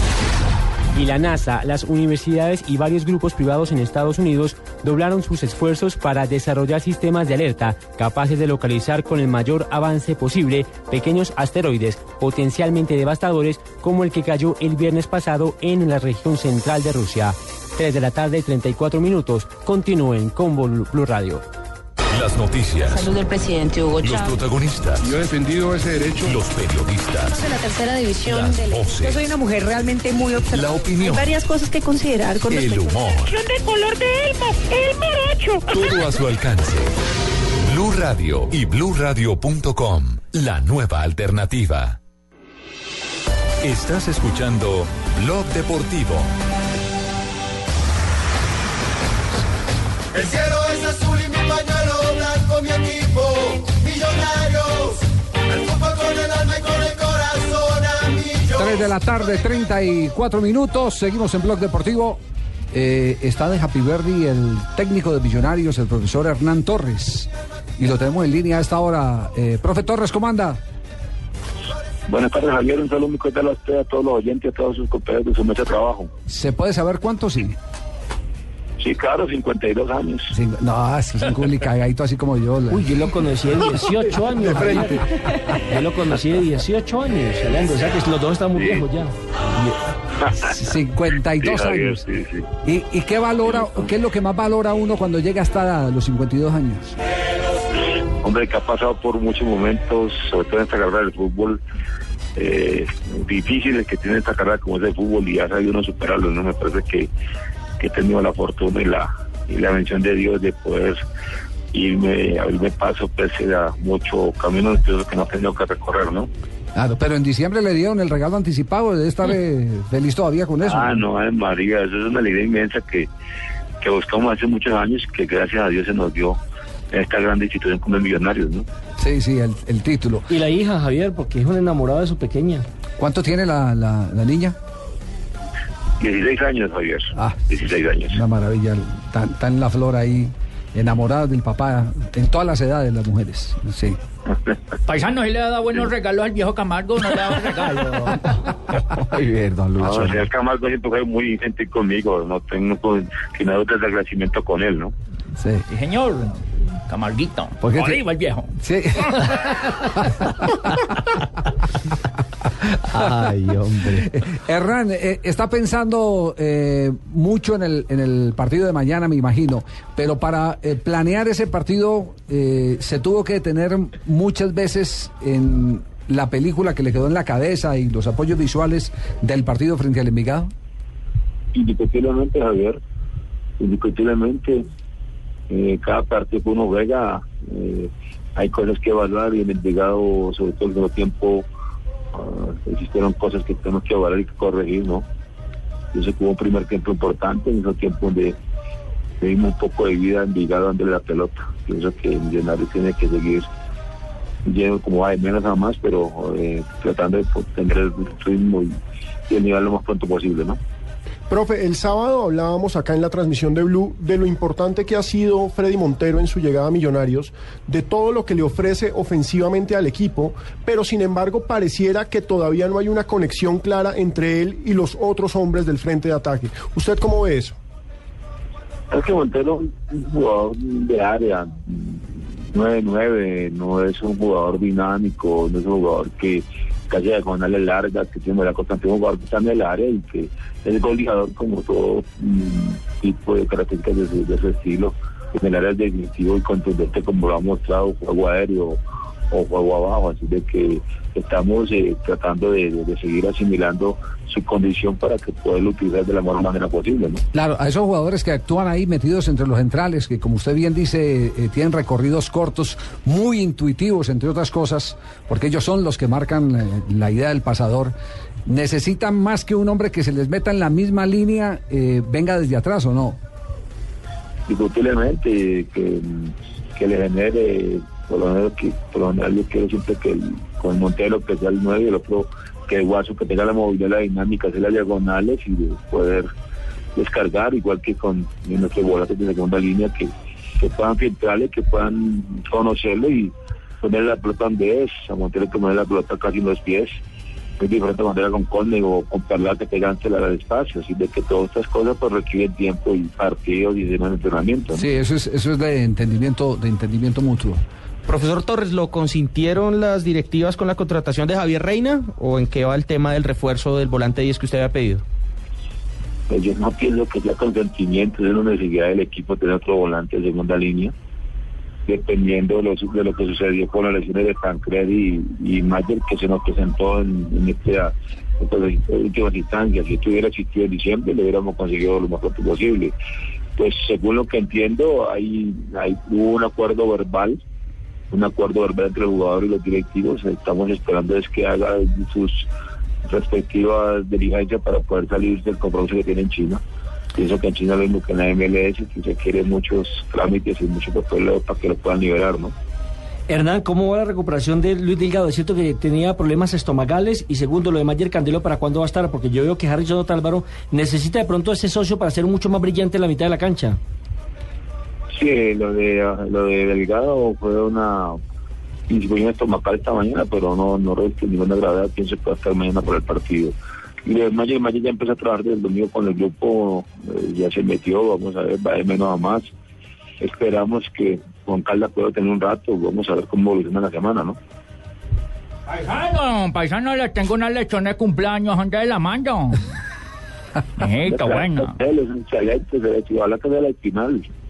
y la NASA, las universidades y varios grupos privados en Estados Unidos doblaron sus esfuerzos para desarrollar sistemas de alerta capaces de localizar con el mayor avance posible pequeños asteroides potencialmente devastadores como el que cayó el viernes pasado en la región central de Rusia. 3 de la tarde, 34 minutos. Continúen con Blue Radio. Las noticias. Salud del presidente Hugo Los Chávez. protagonistas. Yo he defendido ese derecho. Los periodistas. de la tercera división Las del... voces. Yo soy una mujer realmente muy observadora. La opinión. Hay varias cosas que considerar con El respecto humor. de color de Elmo, el morocho. Todo a su alcance. Blue Radio y bluradio.com. La nueva alternativa. Estás escuchando Blog Deportivo. El cielo 3 de la tarde, 34 minutos. Seguimos en Blog Deportivo. Eh, está de Happy Verdi el técnico de Millonarios, el profesor Hernán Torres. Y lo tenemos en línea a esta hora. Eh, profe Torres, ¿cómo anda? Buenas tardes, Javier. Un saludo muy cordial a usted, a todos los oyentes, a todos sus compañeros de su mesa de trabajo. ¿Se puede saber cuánto sí? Sí, claro, 52 años. Sí, no, es un culi cagadito así como yo. Uy, yo lo conocí de 18 años. De frente. Yo lo conocí de 18 años, Orlando. O sea que los dos están muy Sí. viejos ya. 52 Sí, Javier, años. sí, sí. ¿Y, y qué valora, qué es lo que más valora uno cuando llega hasta edad, los 52 años? Hombre, que ha pasado por muchos momentos, sobre todo en esta carrera del fútbol, eh, difíciles que tiene esta carrera como es el fútbol y ha sabido uno superarlo, ¿no? Me parece que, que he tenido la fortuna y la, y la bendición de Dios de poder irme, abrirme paso pese a mucho camino que no he tenido que recorrer, ¿no? Claro, pero en diciembre le dieron el regalo anticipado, debe estar eh, feliz todavía con eso. Ah, no, ay, María, eso es una alegría inmensa que, que buscamos hace muchos años que gracias a Dios se nos dio en esta gran institución como Millonarios, ¿no? Sí, sí, el, el título. Y la hija, Javier, porque es un enamorado de su pequeña. ¿Cuánto tiene la, la, la niña? 16 años, Javier. Ah, 16 años. Una maravilla, tan, tan la flor ahí, enamorada del papá, en todas las edades las mujeres, sí. Paisano, ¿y le ha dado buenos regalos al viejo Camargo o no le ha dado regalos? Muy bien, don No, Lucho. sea, Camargo siempre fue muy gentil conmigo, no tengo sino desagradecimiento con él, ¿no? Sí. Sí, señor. Camarguito. ¿Por qué te- Arriba el viejo. Sí. Ay, hombre. Hernán, eh, está pensando eh, mucho en el, en el partido de mañana, me imagino, pero para eh, planear ese partido eh, se tuvo que detener muchas veces en la película que le quedó en la cabeza y los apoyos visuales del partido frente al Envigado. Indiscutiblemente, Javier, indiscutiblemente, eh, cada partido que uno juega, eh, hay cosas que evaluar y en el llegado, sobre todo en el tiempo, ah, existieron cosas que tenemos que evaluar y que corregir, ¿no? Yo sé que hubo un primer tiempo importante, en ese tiempo donde le dimos un poco de vida en Vigado dándole la pelota. Pienso que Millonarios tiene que seguir lleno como va de menos a más, pero eh, tratando de tener el ritmo y, y el nivel lo más pronto posible, ¿no? Profe, el sábado hablábamos acá en la transmisión de Blue de lo importante que ha sido Freddy Montero en su llegada a Millonarios, de todo lo que le ofrece ofensivamente al equipo, pero sin embargo pareciera que todavía no hay una conexión clara entre él y los otros hombres del frente de ataque. ¿Usted cómo ve eso? Es que Montero es un jugador de área, 9-9, no es un jugador dinámico, no es un jugador que casi diagonales largas, que tiene la que está en el área y que es goleador como todo mm, tipo de características de su, de su estilo. En el área definitivo y contundente como lo ha mostrado, juego aéreo, o juego abajo, así de que estamos eh, tratando de, seguir asimilando su condición para que poderlo utilizar de la mejor manera posible, ¿no? Claro, a esos jugadores que actúan ahí metidos entre los centrales, que como usted bien dice, eh, tienen recorridos cortos, muy intuitivos, entre otras cosas, porque ellos son los que marcan eh, la idea del pasador, necesitan más que un hombre que se les meta en la misma línea, eh, venga desde atrás o no. indiscutiblemente que, que le genere, por lo menos que por lo general yo quiero siempre que el, con Montero que sea el 9 y el otro que Guaso que tenga la movilidad, la dinámica, hacer las diagonales y de poder descargar, igual que con nuestros volantes de segunda línea que, que puedan filtrarle, que puedan conocerlo y poner la pelota donde es, a Montero que poner la pelota casi en los pies, es diferente manera con Conde o con Perla que pegan al espacio, así de que todas estas cosas pues requieren tiempo y partidos y demás entrenamiento. Sí, eso es, eso es de entendimiento, de entendimiento mutuo. Profesor Torres, ¿lo consintieron las directivas con la contratación de Javier Reina o en qué va el tema del refuerzo del volante 10 que usted había pedido? Pues yo no pienso que sea consentimiento, es una necesidad del equipo tener otro volante de segunda línea, dependiendo de lo, de lo que sucedió con las lesiones de Tancredi y, Mayer, que se nos presentó en, en esta, estas últimas instancias. Si esto hubiera existido en diciembre, lo hubiéramos conseguido lo más pronto posible. Pues según lo que entiendo, hay, hay hubo un acuerdo verbal, un acuerdo verbal entre el jugador y los directivos. Estamos esperando es que haga sus respectivas diligencias para poder salir del compromiso que tiene en China. Pienso que en China lo mismo que en la MLS, que se quieren muchos trámites y mucho papeleo para que lo puedan liberar, ¿no? Hernán, ¿cómo va la recuperación de Luis Delgado? Es cierto que tenía problemas estomacales y segundo, lo de Mayer Candelo, ¿para cuándo va a estar? Porque yo veo que Harry Jonathan Álvaro necesita de pronto ese socio para ser mucho más brillante en la mitad de la cancha. Sí, lo de, lo de Delgado fue una indisposición estomacal esta mañana, pero no, no reviste ninguna gravedad. Pienso que va a estar mañana por el partido. Y de Mayer, Mayer ya empezó a trabajar desde el domingo con el grupo, eh, ya se metió, vamos a ver, va de menos a más. Esperamos que Juan Caldas pueda tener un rato, vamos a ver cómo evoluciona la semana, ¿no? Paisano, paisano, le tengo una lechón de cumpleaños, ¿dónde la mando? Eh, qué buena. Es un excelente, se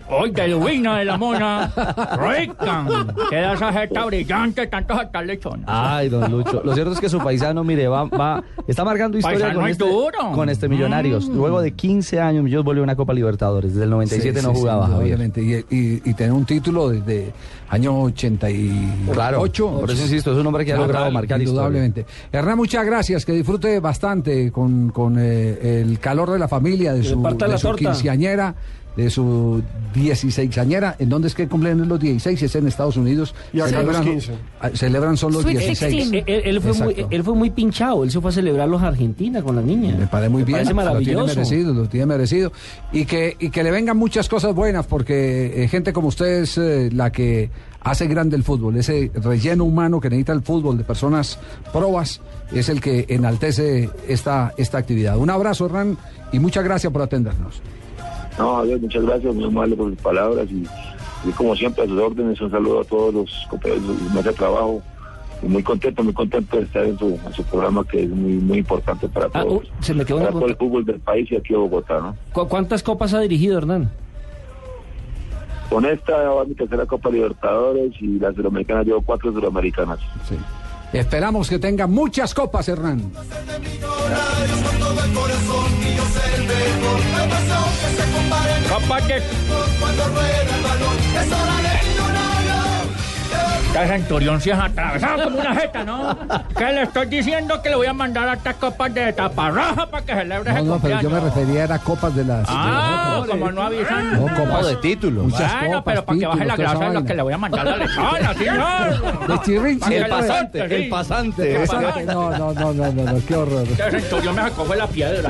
le la que de la final. Hoy de Luina de la mona. Rica. Queda esa jeta brillante, tanto jeta lechona. Ay, don Lucho. Lo cierto es que su paisano, mire, va, va, está marcando historia con es este, con este Millonarios. Luego de 15 años, Millos volvió a una Copa Libertadores. Desde el 97 Sí, no sí, jugaba, sí, Javier. obviamente. Y, y- y tener un título desde año 88. Claro, por eso insisto, es un hombre que ha logrado marcar historia. Indudablemente. Hernán, muchas gracias. Que disfrute bastante con, con, eh, el calor de la familia, de Que su, de la su torta. quinceañera, de su 16añera. ¿En dónde es que cumplen los 16? Es en Estados Unidos. Y acá los Celebran- 15. ah, Celebran son los Sweet 16. 16. Él, él fue muy, él fue muy pinchado, él se fue a celebrarlos a Argentina con la niña. Me parece muy bien. Parece Lo tiene maravilloso. merecido, lo tiene merecido. Y que, y que le vengan muchas cosas buenas, porque eh, gente como usted es eh, la que hace grande el fútbol. Ese relleno humano que necesita el fútbol de personas probas es el que enaltece esta, esta actividad. Un abrazo, Hernán, y muchas gracias por atendernos. No, Dios, muchas gracias, muy amable por sus palabras y, y como siempre a sus órdenes, un saludo a todos los compañeros de de trabajo. Y muy contento, muy contento de estar en su, en su programa que es muy muy importante para Ah, todos, uh, se me quedó una para todo el fútbol del país y aquí de Bogotá, ¿no? ¿Cu- ¿Cuántas copas ha dirigido Hernán? Con esta va mi tercera Copa Libertadores y la Sudamericana llevo cuatro Sudamericanas. Esperamos que tenga muchas copas, Hernán. Copas de... Esta centurión sí es atravesado como una jeta, ¿no? Que le estoy diciendo que le voy a mandar a estas copas de taparraja para que celebre No, ese no, pero yo me refería a copas de las. Ah, como no avisan. No, copas de título. Muchas Bueno, copas, pero para que baje la grasa de lo que le voy a mandar la lechona, señor. De El pasante, el sí. pasante. El Pasante. pasante. No, no, no, no, no, no, qué horror. Este centurión me sacó fue la piedra.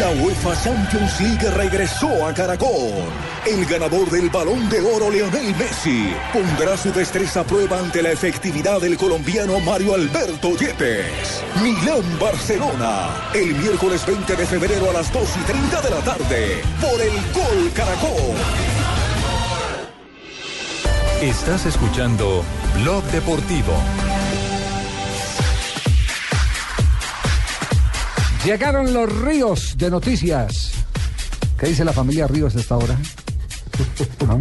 La UEFA Champions League regresó a Caracol. El ganador del balón de oro, Lionel Messi, pondrá su destreza a prueba ante la efectividad del colombiano Mario Alberto Yepes. Milán-Barcelona, el miércoles 20 de febrero a las 2 y 30 de la tarde, por el Gol Caracol. Estás escuchando Blog Deportivo. Llegaron los ríos de noticias. ¿Qué dice la familia Ríos a esta hora? ¿No?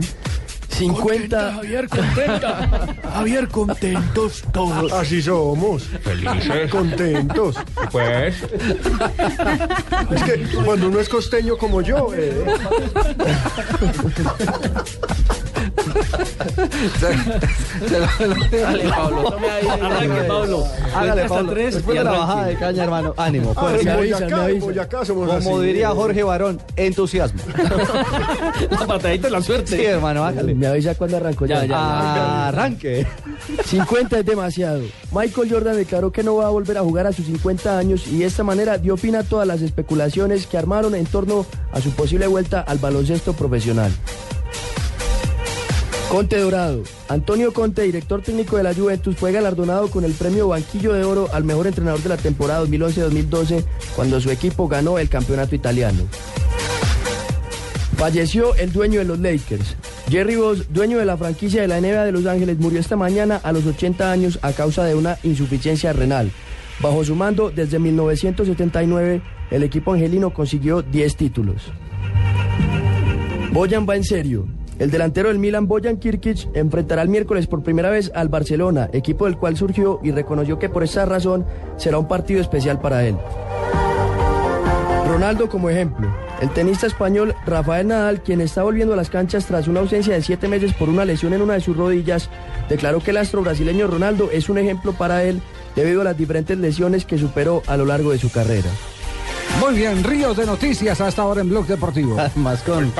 50. Javier, contenta. Javier, contentos todos. Así somos. Felices. Contentos. Pues. Es que cuando uno es costeño como yo, eh, Dale, Pablo. Arranque, Pablo. Hágale, Pablo. tres Después de la bajada de caña, hermano. Ánimo, ah, Boyacá. Boyacá somos Como así. diría Jorge Barón, entusiasmo. La patadita de la suerte. Sí, hermano, hágale. Me avisa cuando arrancó ya. Ya, ya, Arranque. 50 es demasiado. Michael Jordan declaró que no va a volver a jugar a sus 50 años y de esta manera dio fin a todas las especulaciones que armaron en torno a su posible vuelta al baloncesto profesional. Conte Dorado. Antonio Conte, director técnico de la Juventus, fue galardonado con el premio Banquillo de Oro al mejor entrenador de la temporada 2011-2012 cuando su equipo ganó el campeonato italiano. Falleció el dueño de los Lakers. Jerry Boss, dueño de la franquicia de la NBA de Los Ángeles, murió esta mañana a los 80 años a causa de una insuficiencia renal. Bajo su mando, desde 1979, el equipo angelino consiguió 10 títulos. Boyan va en serio. El delantero del Milan, Boyan Kirkic, enfrentará el miércoles por primera vez al Barcelona, equipo del cual surgió y reconoció que por esa razón será un partido especial para él. Ronaldo como ejemplo. El tenista español Rafael Nadal, quien está volviendo a las canchas tras una ausencia de siete meses por una lesión en una de sus rodillas, declaró que el astro brasileño Ronaldo es un ejemplo para él debido a las diferentes lesiones que superó a lo largo de su carrera. Muy bien, ríos de noticias hasta ahora en Blog Deportivo. Más con,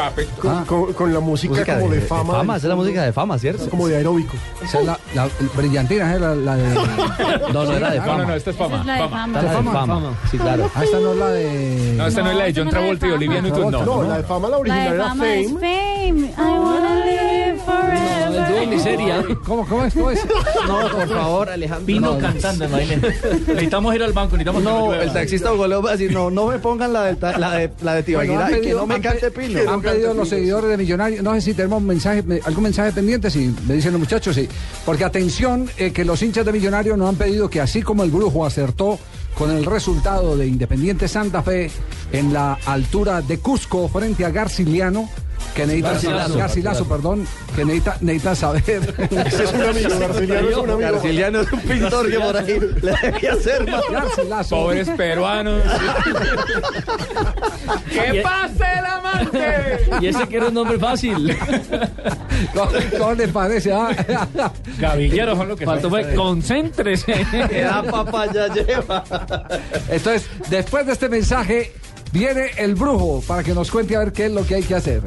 Con, con- con la música, música como de, de fama. fama, esa es la música de fama, ¿cierto? Como de aeróbico. Esa es la, brillantina, ¿eh? la, la de... No, no era de No, fama. no, no, esta es fama. Esa es la de fama. Esta es de fama. Sí, claro. Ah, esta no es la de... No, esta no, es la de John no es la de Travolta y. Olivia Newton, no. No, la de fama, la La original de era fama es Fame. Fame. I wanna live No, el dúo forever. miseria. ¿Cómo, cómo es? ¿Cómo es? No, por favor, Alejandro. Pino no. cantando, imagínate. Necesitamos ir al banco, necesitamos No, el taxista Hugo va a decir, no, no me pongan la de, ta- la de, la de Bueno, Tibaquirá han y que no me cante Pino. Han pedido los seguidores de Millonarios. No sé si tenemos mensaje, me- algún mensaje pendiente, sí, me dicen los muchachos, sí. Porque atención, eh, que los hinchas de Millonarios nos han pedido que así como el Brujo acertó con el resultado de Independiente Santa Fe en la altura de Cusco frente a Garciliano, que necesita Garcilaso. Garcilaso, perdón, que necesita, necesita saber. Ese es un amigo, Garciliano es un amigo. Garciliano es un pintor que por ahí le debía hacer más. Garcilaso. Pobres peruanos. ¡Que pase el amante! Y ese que era un nombre fácil. ¿Cómo, cómo le parece? ah? Gavilleros son lo que Faltó fue, concéntrese. La papaya lleva. Entonces, después de este mensaje, viene el Brujo para que nos cuente a ver qué es lo que hay que hacer.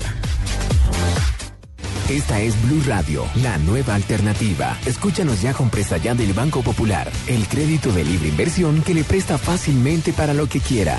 Esta es Blue Radio, la nueva alternativa. Escúchanos ya con presta ya del Banco Popular, el crédito de libre inversión que le presta fácilmente para lo que quiera.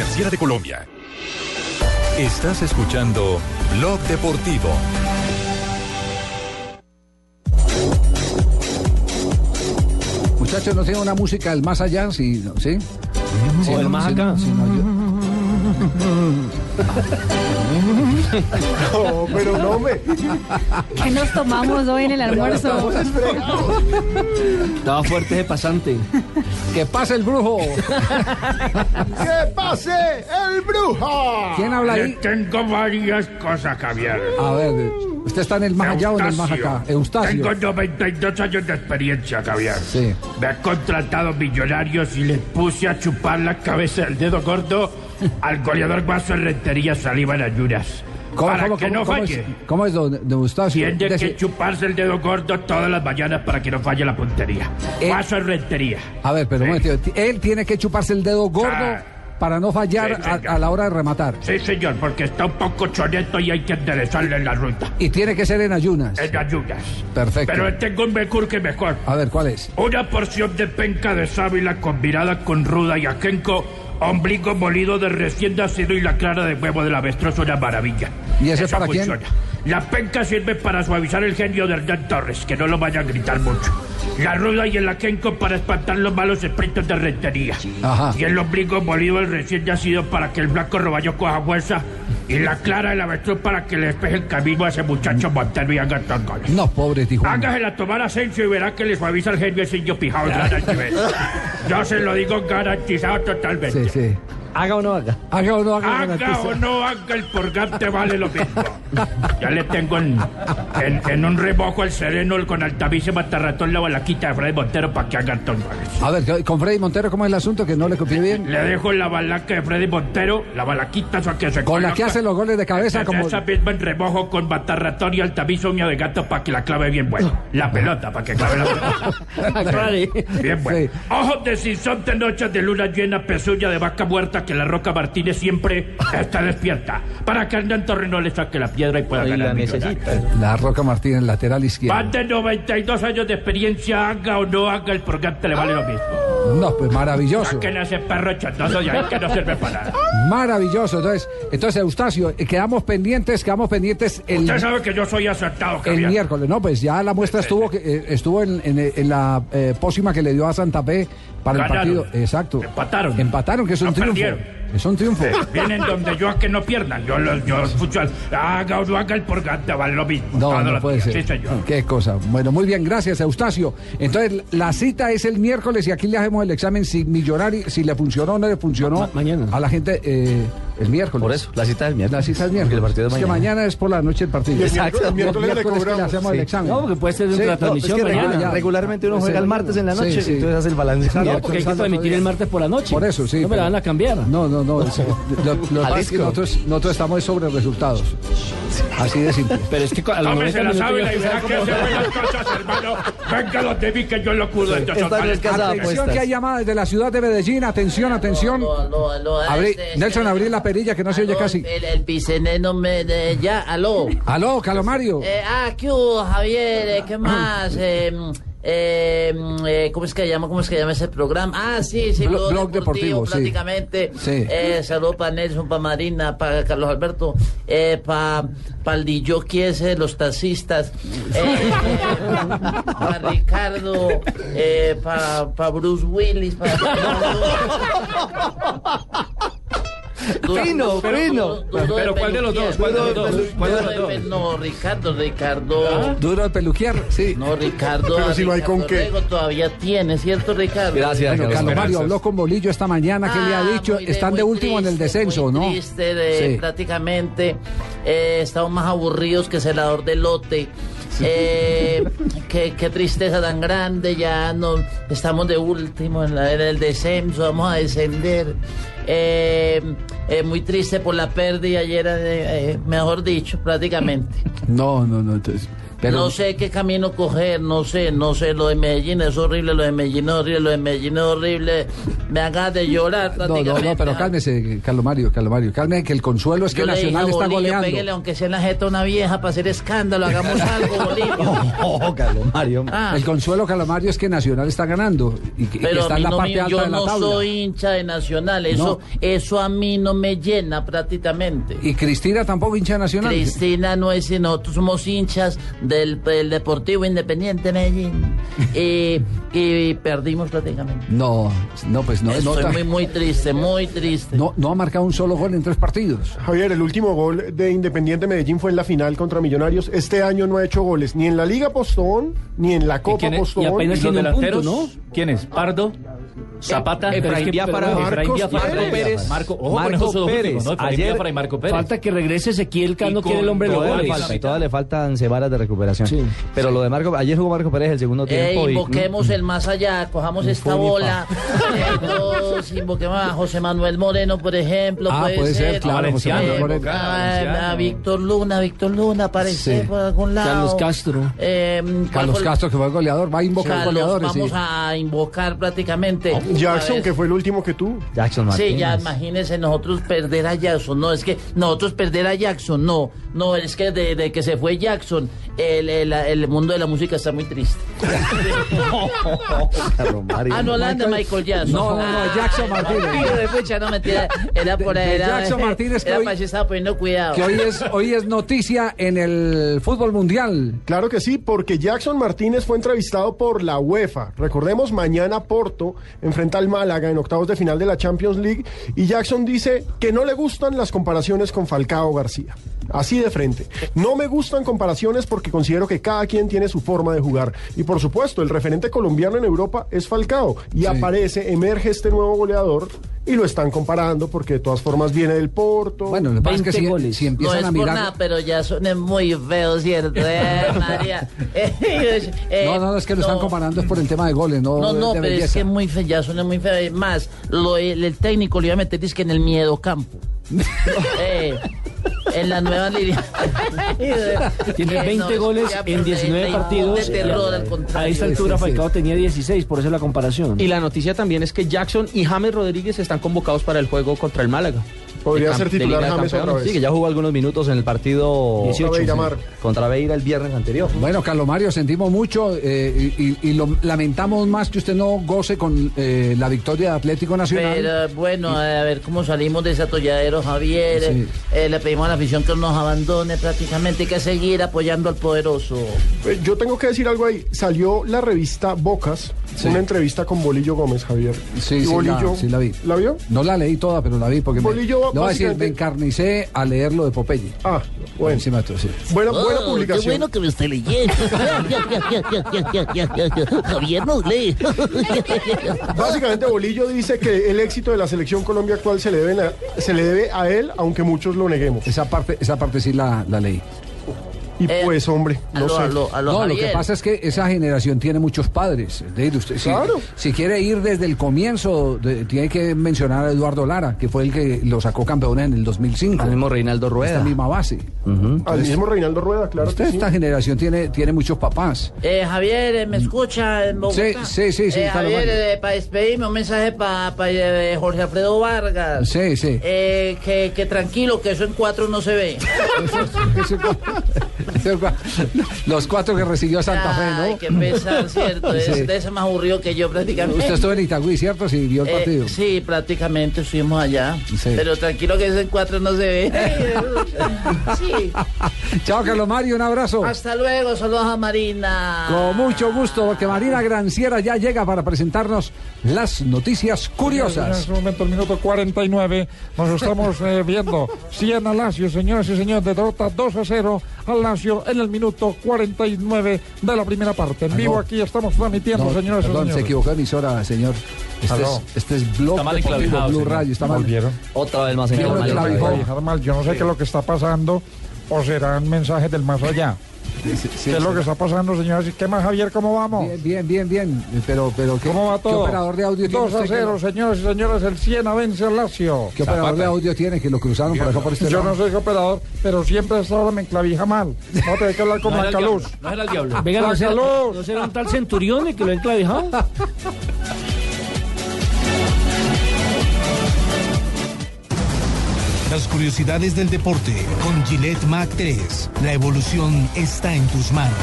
Superfinanciera de Colombia. Estás escuchando Blog Deportivo. Muchachos, ¿no tiene una música del más allá? Sí, no, ¿sí? El no, más sí, acá. no, sí, no, yo- No, pero no me. ¿Qué nos tomamos hoy en el almuerzo? Estaba fuerte de pasante. ¡Que pase el brujo! ¡Que pase el brujo! ¿Quién habla Le ahí? tengo varias cosas, Javier. A ver, ¿usted está en el más allá o en el más acá? Eustacio. Tengo 92 años de experiencia, Javier. Sí. Me han contratado millonarios y les puse a chupar la cabeza del dedo gordo al goleador Guaso en Rentería saliva en ayunas. Para que no cómo falle. es, cómo es, don, don? Tiene que chuparse el dedo gordo todas las mañanas para que no falle la puntería. Eh. Guaso en Rentería. A ver, pero un momento, él tiene que chuparse el dedo gordo Ah. para no fallar Sí, señor. a, a la hora de rematar. Sí, señor, porque está un poco choneto y hay que enderezarle en la ruta. Y tiene que ser en ayunas. En ayunas. Perfecto. Pero tengo un mejor que mejor. A ver, ¿cuál es? Una porción de penca de sábila combinada con ruda y ajenco, ombligo molido de recién nacido y la clara de huevo del avestruz, una maravilla. ¿Y Eso para quién? La penca sirve para suavizar el genio de Hernán Torres, que no lo vaya a gritar mucho. La ruda y el ajenco para espantar los malos espíritus de rentería. Ajá. Y el ombligo molido del recién nacido para que el blanco roballo coja fuerza. Y la clara del avestruz para que le despeje el camino a ese muchacho Montero y haga dos goles. No, pobre Tijuana. Hágasela tomar Asensio y verá que le suaviza el genio ese indio pijado. Yo se lo digo garantizado totalmente. Sí, sí. Haga o no haga. Haga o no haga. Haga o no haga, el purgante vale lo mismo. Ya le tengo en, en, en un remojo al sereno con Altavice Matarratón la balaquita de Freddy Montero para que haga goles. A ver, con Freddy Montero, ¿cómo es el asunto? Que no le copié bien. Le dejo la balaca de Freddy Montero, la balaquita esa que se Con la que coloca. hace los goles de cabeza, como. Esa misma en remojo con Matarratón y Altavice uña de gato para que la clave bien bueno. La pelota, para que clave la pelota. Bien bueno. Ojos de sinsonte, noches de luna llena, pezuña de vaca muerta, que la Roca Martínez siempre está despierta. Para que Hernán Torres no le saque la piedra y pueda Ahí ganar la millonario. La Roca Martínez, lateral izquierdo. Más de 92 años de experiencia, haga o no haga, el purgante le vale lo mismo. No, pues maravilloso. Que perro chantoso y ahí que no sirve para nada. Maravilloso. Entonces, entonces Eustacio, eh, quedamos pendientes, quedamos pendientes el, Usted sabe que yo soy acertado, el Javier. miércoles. No, pues ya la muestra estuvo que, eh, estuvo en, en- en la eh, pócima que le dio a Santa Fe para Ganaron. el partido. Exacto. Empataron. Empataron, que es un No triunfo. perdieron. Es un triunfo. Vienen donde yo a que no pierdan. Yo los yo futsal. Haga o no haga el purgante, vale lo mismo. No, no puede días. ser. Sí, señor. Qué cosa. Bueno, muy bien, gracias, Eustacio. Entonces, la cita es el miércoles y aquí le hacemos el examen si Millonario, si le funcionó o no le funcionó mañana. a la gente eh, el miércoles. Por eso, la cita del miércoles. La cita es miércoles. El partido es Es que mañana. mañana es por la noche el partido. Y el miércoles- el miércoles le que le cobramos. hacemos el Sí. examen. No, porque puede ser Sí, una no, transmisión es que mañana. regula- ya. regularmente uno juega el- el martes en la sí, noche, sí. entonces hace el balance. No, porque hay que transmitir el martes por la noche. Por eso, sí. No me la van a cambiar. No, no, no. es- lo, lo que pasa es que Jalisco. nosotros, nosotros estamos sobre resultados. Así de simple. Pero es que a los Tómese 90 la minutos sábila ya y usted verá sabe que cómo- hace buenas cosas, hermano. Venga donde vi que yo lo cuido. No de vale. Atención apuestas. que hay llamadas desde la ciudad de Medellín. Atención, atención. Aló, aló, Abrí- este, Nelson, este, abrí la perilla que no se oye casi. El, el piceneno me de, ya, aló. Aló, Calomario. Eh, ah, ¿qué hubo, Javier? Eh, ¿Qué más? Eh, eh, eh, ¿Cómo es que llama? ¿Cómo es que llama ese programa? Ah, sí, sí, Blo- Blog, Blog Deportivo, sí. prácticamente. Sí. Eh, saludos para Nelson, para Marina, para Carlos Alberto, eh, para pa el DJ ese los taxistas, eh, para Ricardo, eh, para pa Bruce Willis, para... Fino, fino. Pero ¿cuál de los dos? ¿Cuál de los dos? ¿Cuál de los dos? No, Ricardo, Ricardo. Duro de peluquear, sí. No, Ricardo. Pero si no hay con qué. Todavía tiene, ¿cierto, Ricardo? Gracias, Bueno, Carlos. Esperanzas. habló con Bolillo esta mañana. ¿Qué le ha Ah, dicho? Están de último en el descenso, ¿no? Triste, prácticamente. Eh, estamos más aburridos que celador de lote. Eh, qué, qué tristeza tan grande, ya no estamos de último en, la- en el descenso, vamos a descender. Eh, eh, muy triste por la pérdida ayer, eh, mejor dicho, prácticamente. No, no, no. entonces, pero, No sé qué camino coger, no sé, no sé, lo de Medellín es horrible, lo de Medellín es horrible, lo de Medellín es horrible. Me hagas de llorar No, no, no, pero cálmese, Calomario, Calomario. Cálmese que el consuelo es que Yo le dije Nacional está goleando. pégale aunque sea en la jeta una vieja para hacer escándalo, hagamos algo, Bolillo. Oh, Calomario. Ah. El consuelo, Calomario, es que Nacional está ganando y que, y que Pero está a mí en la no parte me- alta yo de la no tabla. soy hincha de Nacional, eso, eso a mí no me llena prácticamente. Y Cristina tampoco hincha de Nacional. Cristina no es, nosotros somos hinchas del, del Deportivo Independiente Medellín y, y perdimos prácticamente. No, no, pues no. Estoy no, muy, muy triste, muy triste. no, no ha marcado un solo gol en tres partidos. Javier, el último gol de Independiente Medellín fue en la final contra Millonarios. Este año no ha hecho goles ni en la Liga Postón, ni en la Copa quién es? Postón. ¿Y apenas los un punto, delanteros? ¿Quién es? ¿Pardo? Zapata, Efraín pero es que- Biafara, pero- Efraín Biafara, Marco Pérez. Marco, ojo con últimos, ¿no? Efraín Biafara y Marco Pérez. Falta que regrese Ezequiel Cano, Y que el hombre y todavía le faltan semanas de recuperación. Pero lo de Marco, ayer jugó Marco Pérez el segundo Eh, tiempo. y- invoquemos el más allá, cojamos esta bola. Eh, invoquemos a José Manuel Moreno, por ejemplo. Ah, puede ser, claro, Eh, José Manuel Moreno. a, a Víctor Luna, Víctor Luna, aparece Sí. por algún lado. Carlos Castro. Eh, ¿cuál Carlos Castro, que fue goleador, va a invocar Carlos, goleadores. vamos sí. a invocar prácticamente. Jackson, que fue el último que tuvo. Jackson Sí, ya imagínense nosotros perder a Jackson. No, es que nosotros perder a Jackson, no. No, es que de, de que se fue Jackson, el, el, el mundo de la música está muy triste. Ah, no, la de Michael Jackson. No, no, no, Ah, Jackson Martínez. No mentira. Era por ahí. Era, Jackson Martínez, que Era hoy- que estaba poniendo cuidado. Que hoy es, hoy es noticia en el fútbol mundial. Claro que sí, porque Jackson Martínez fue entrevistado por la UEFA. Recordemos, mañana Porto enfrenta al Málaga en octavos de final de la Champions League y Jackson dice que no le gustan las comparaciones con Falcao García. Así de frente. No me gustan comparaciones porque considero que cada quien tiene su forma de jugar. Y por supuesto, el referente colombiano en Europa es Falcao. Y aparece, emerge este nuevo goleador y lo están comparando porque de todas formas viene del Porto. Bueno, lo que pasa es que si, si No empiezan es a por mirar. nada, pero ya son muy feos, ¿cierto? Eh, María. Eh, eh, no, no, es que lo están no. comparando es por el tema de goles, no, No, no, de pero es que es muy feo, ya suena muy feo. Es Más, lo, el, el técnico le iba a meter que en el miedo campo. Eh, en la nueva línea. Tiene Eh, 20 no, goles en 19 de- partidos. De terror, al contrario. A esta altura Falcao tenía 16, por eso la comparación. Y la noticia también es que Jackson y James Rodríguez están convocados para el juego contra el Málaga. Podría ser titular James otra vez. Sí, que ya jugó algunos minutos en el partido 18, Contra Beiramar. sí, contra Beira el viernes anterior. Bueno, Carlos Mario, sentimos mucho eh, y, y- y lo lamentamos más que usted no goce con eh, la victoria de Atlético Nacional. Pero bueno, a ver cómo salimos de ese atolladero, Javier. Sí. Eh, le pedimos a la afición que nos abandone prácticamente, hay que seguir apoyando al poderoso. Eh, Yo tengo que decir algo ahí. Salió la revista Bocas, Sí. una entrevista con Bolillo Gómez, Javier. Sí, Y sí, Bolillo, la, sí la vi. ¿La vio? No la leí toda, pero la vi porque me, Voy a decir, me encarnicé a leer lo de Popeye. Ah, bueno. Encima de todo, sí. Buena, Oh, buena Qué publicación. bueno que me esté leyendo. Javier nos lee. Básicamente Bolillo dice que el éxito de la selección Colombia actual se le, deben a- se le debe a él, aunque muchos lo neguemos. Esa parte, esa parte sí la, la leí. Y pues, hombre, no aló, sé. aló, aló, no, lo que pasa es que esa generación tiene muchos padres. Es decir, usted, si- Claro. si, quiere ir desde el comienzo, de- tiene que mencionar a Eduardo Lara, que fue el que lo sacó campeón en el 2005. Al mismo Reinaldo Rueda. Esta misma base. Al mismo Reinaldo Rueda, claro Usted, que sí. esta generación tiene, tiene muchos papás. Eh, Javier, eh, ¿me escucha en Bogotá? Sí, sí, sí, sí, Eh, Carlos Javier, eh, para despedirme, un mensaje para Jorge Alfredo Vargas. Sí, sí. Eh, que, que tranquilo, que eso en cuatro no se ve. Los cuatro que recibió Santa Fe, ¿no? Ay, qué pesar, ¿cierto? Es Sí. de ese más aburrido que yo prácticamente. Usted estuvo en Itagüí, ¿cierto? Sí, vio el Eh, partido. sí, prácticamente estuvimos allá. Sí. Pero tranquilo que eso en cuatro no se ve. sí. Chao, Carlos Mario, un abrazo. Hasta luego, saludos a Marina. Con mucho gusto, porque Marina Granciera ya llega para presentarnos las noticias En curiosas. este momento, el minuto 49, nos estamos eh, viendo 100 al Lazio, señoras y señores, de derrota 2 a 0 al Lazio en el minuto 49 de la primera parte. En Ah, vivo no. aquí estamos transmitiendo, No, señoras y perdón, señores. se equivocó emisora, señor. Este Aló. es, este es Blog Está mal Deportivo enclavijado, Blue señor. Radio. Está mal. ¿Volvieron? Otra vez más Sí, señor enclavijado mal. Yo no sé qué es lo que está pasando o serán mensajes del más allá. ¿Qué es lo que está pasando, señores? ¿Y qué más, Javier? ¿Cómo vamos? Bien, bien, bien, bien. Pero, pero ¿qué, ¿Cómo va qué todo? operador de audio tiene 2 a usted que- 0, señores y señores, el Siena vence al Lazio. ¿Qué operador de audio tiene que lo cruzaron por acá por este Yo lado? no soy operador, pero siempre esta hora me enclavija mal. Vamos a tener que hablar con No era el Blanca Luz. diablo, no era el diablo. Venga, ¿no será. ¿no será un tal Centurión que lo ha enclavijado? Las curiosidades del deporte con Gillette Mac 3. La evolución está en tus manos.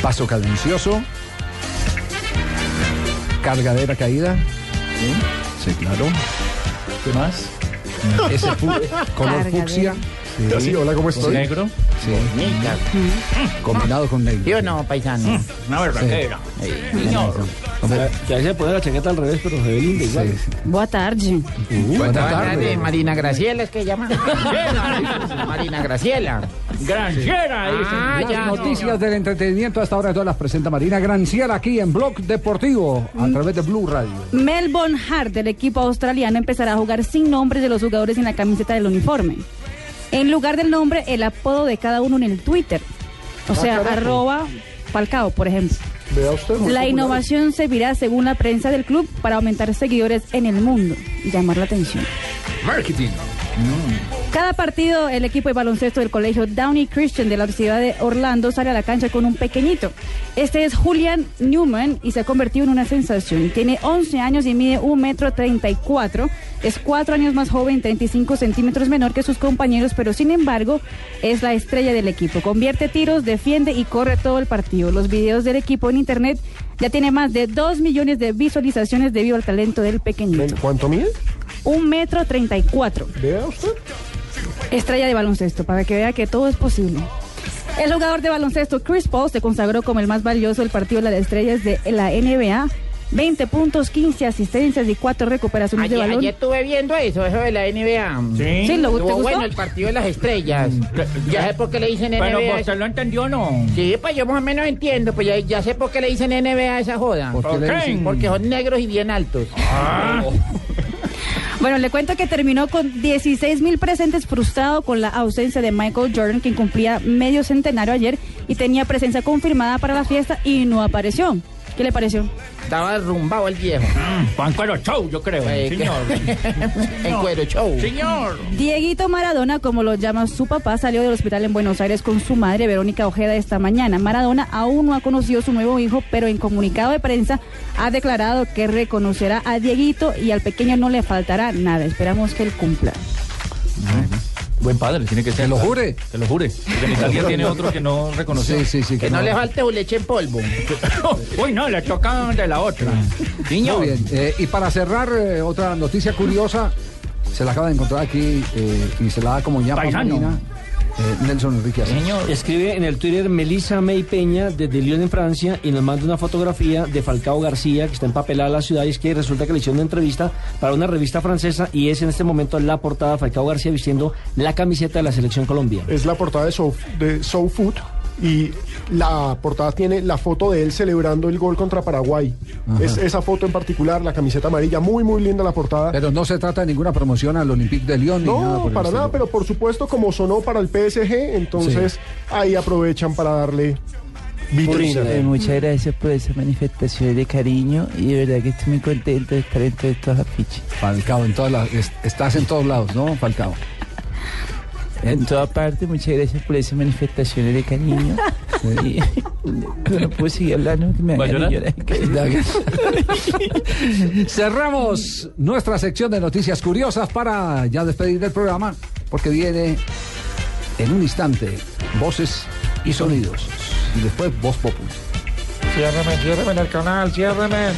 Paso cadencioso. Cargadera caída. Sí, claro. ¿Qué más? Ese color fucsia. Sí, hola, ¿cómo estoy? ¿Negro? Sí. Combinado con negro. Yo no, paisano. Una berraquera. Sí. Que veces se pone la chaqueta al revés, pero se ve linda igual. Tarde. Buenas tardes, Marina Graciela es que llama. Marina Graciela. Granciera, dice. Ah, Las ya. noticias del entretenimiento hasta ahora todas las presenta Marina Granciera aquí en Blog Deportivo a través de Blue Radio. Melbourne Hart del equipo australiano empezará a jugar sin nombres de los jugadores en la camiseta del uniforme. En lugar del nombre, el apodo de cada uno en el Twitter. O sea, carajo. arroba Falcao, por ejemplo. Vea usted. La innovación servirá, según la prensa del club, para aumentar seguidores en el mundo y llamar la atención. Marketing. Cada partido, el equipo de baloncesto del colegio Downey Christian de la ciudad de Orlando sale a la cancha con un pequeñito. Este es Julian Newman y se ha convertido en una sensación. Tiene 11 años y mide 1 metro 34. Es 4 años más joven, 35 centímetros menor que sus compañeros, pero sin embargo es la estrella del equipo. Convierte tiros, defiende y corre todo el partido. Los videos del equipo en internet ya tiene más de 2 millones de visualizaciones debido al talento del pequeñito. ¿Cuánto mide? 1 metro 34. Vea usted. Estrella de baloncesto, para que vea que todo es posible. El jugador de baloncesto Chris Paul se consagró como el más valioso del partido de las estrellas de la NBA. 20 puntos, 15 asistencias y 4 recuperaciones de Ayer, balón. ayer estuve viendo eso, eso de la NBA. Sí. Sí, ¿lo- te gustó? bueno el partido de las estrellas. Ya sé por qué le dicen Pero NBA. usted lo entendió o no. Sí, pues yo más o menos entiendo, pues ya, ya sé por qué le dicen NBA a esa joda. ¿Por qué le Ok. dicen? Porque son negros y bien altos. Bueno, le cuento que terminó con 16 mil presentes frustrado con la ausencia de Michael Jordan, quien cumplía medio centenario ayer y tenía presencia confirmada para la fiesta y no apareció. ¿Qué le pareció? Estaba derrumbado el viejo. Pan cuero show, yo creo. Eh, señor. en cuero show. Señor. Dieguito Maradona, como lo llama su papá, salió del hospital en Buenos Aires con su madre, Verónica Ojeda, esta mañana. Maradona aún no ha conocido a su nuevo hijo, pero en comunicado de prensa ha declarado que reconocerá a Dieguito y al pequeño no le faltará nada. Esperamos que él cumpla. Buen padre, tiene que ser. Que lo jure. Que lo jure. Porque en Italia tiene otro que no reconoció. Sí, sí, sí. Que no le falte un leche en polvo. Uy, no, le toca de la otra. Niño. Muy bien. eh, y para cerrar, eh, otra noticia curiosa, se la acaba de encontrar aquí eh, y se la da como ñapa Paisano. Marina, Nelson Enrique Asensio. Señor. Escribe en el Twitter Melissa May Peña desde Lyon en Francia y nos manda una fotografía de Falcao García que está empapelada la ciudad y es que resulta que le hicieron una entrevista para una revista francesa y es en este momento la portada de Falcao García vistiendo la camiseta de la selección Colombia. Es la portada de Soul, de Soul Food y la portada tiene la foto de él celebrando el gol contra Paraguay. Es esa foto en particular, la camiseta amarilla, muy muy linda la portada. Pero no se trata de ninguna promoción al Olympique de Lyon ni nada No, por para nada, pero por supuesto como sonó para el PSG, entonces ahí aprovechan para darle vitrina. Eh, muchas gracias por esas manifestaciones de cariño y de verdad que estoy muy contento de estar entre estos afiches. Falcao, en todas las- es- estás en todos lados, ¿no, Falcao? En toda parte, muchas gracias por esas manifestaciones de cariño. Y, no puedo seguir hablando que. Cerramos nuestra sección de noticias curiosas para ya despedir del programa, porque viene en un instante voces y sonidos. Y después voz popular. Ciérreme, ciérreme en el canal, ciérreme.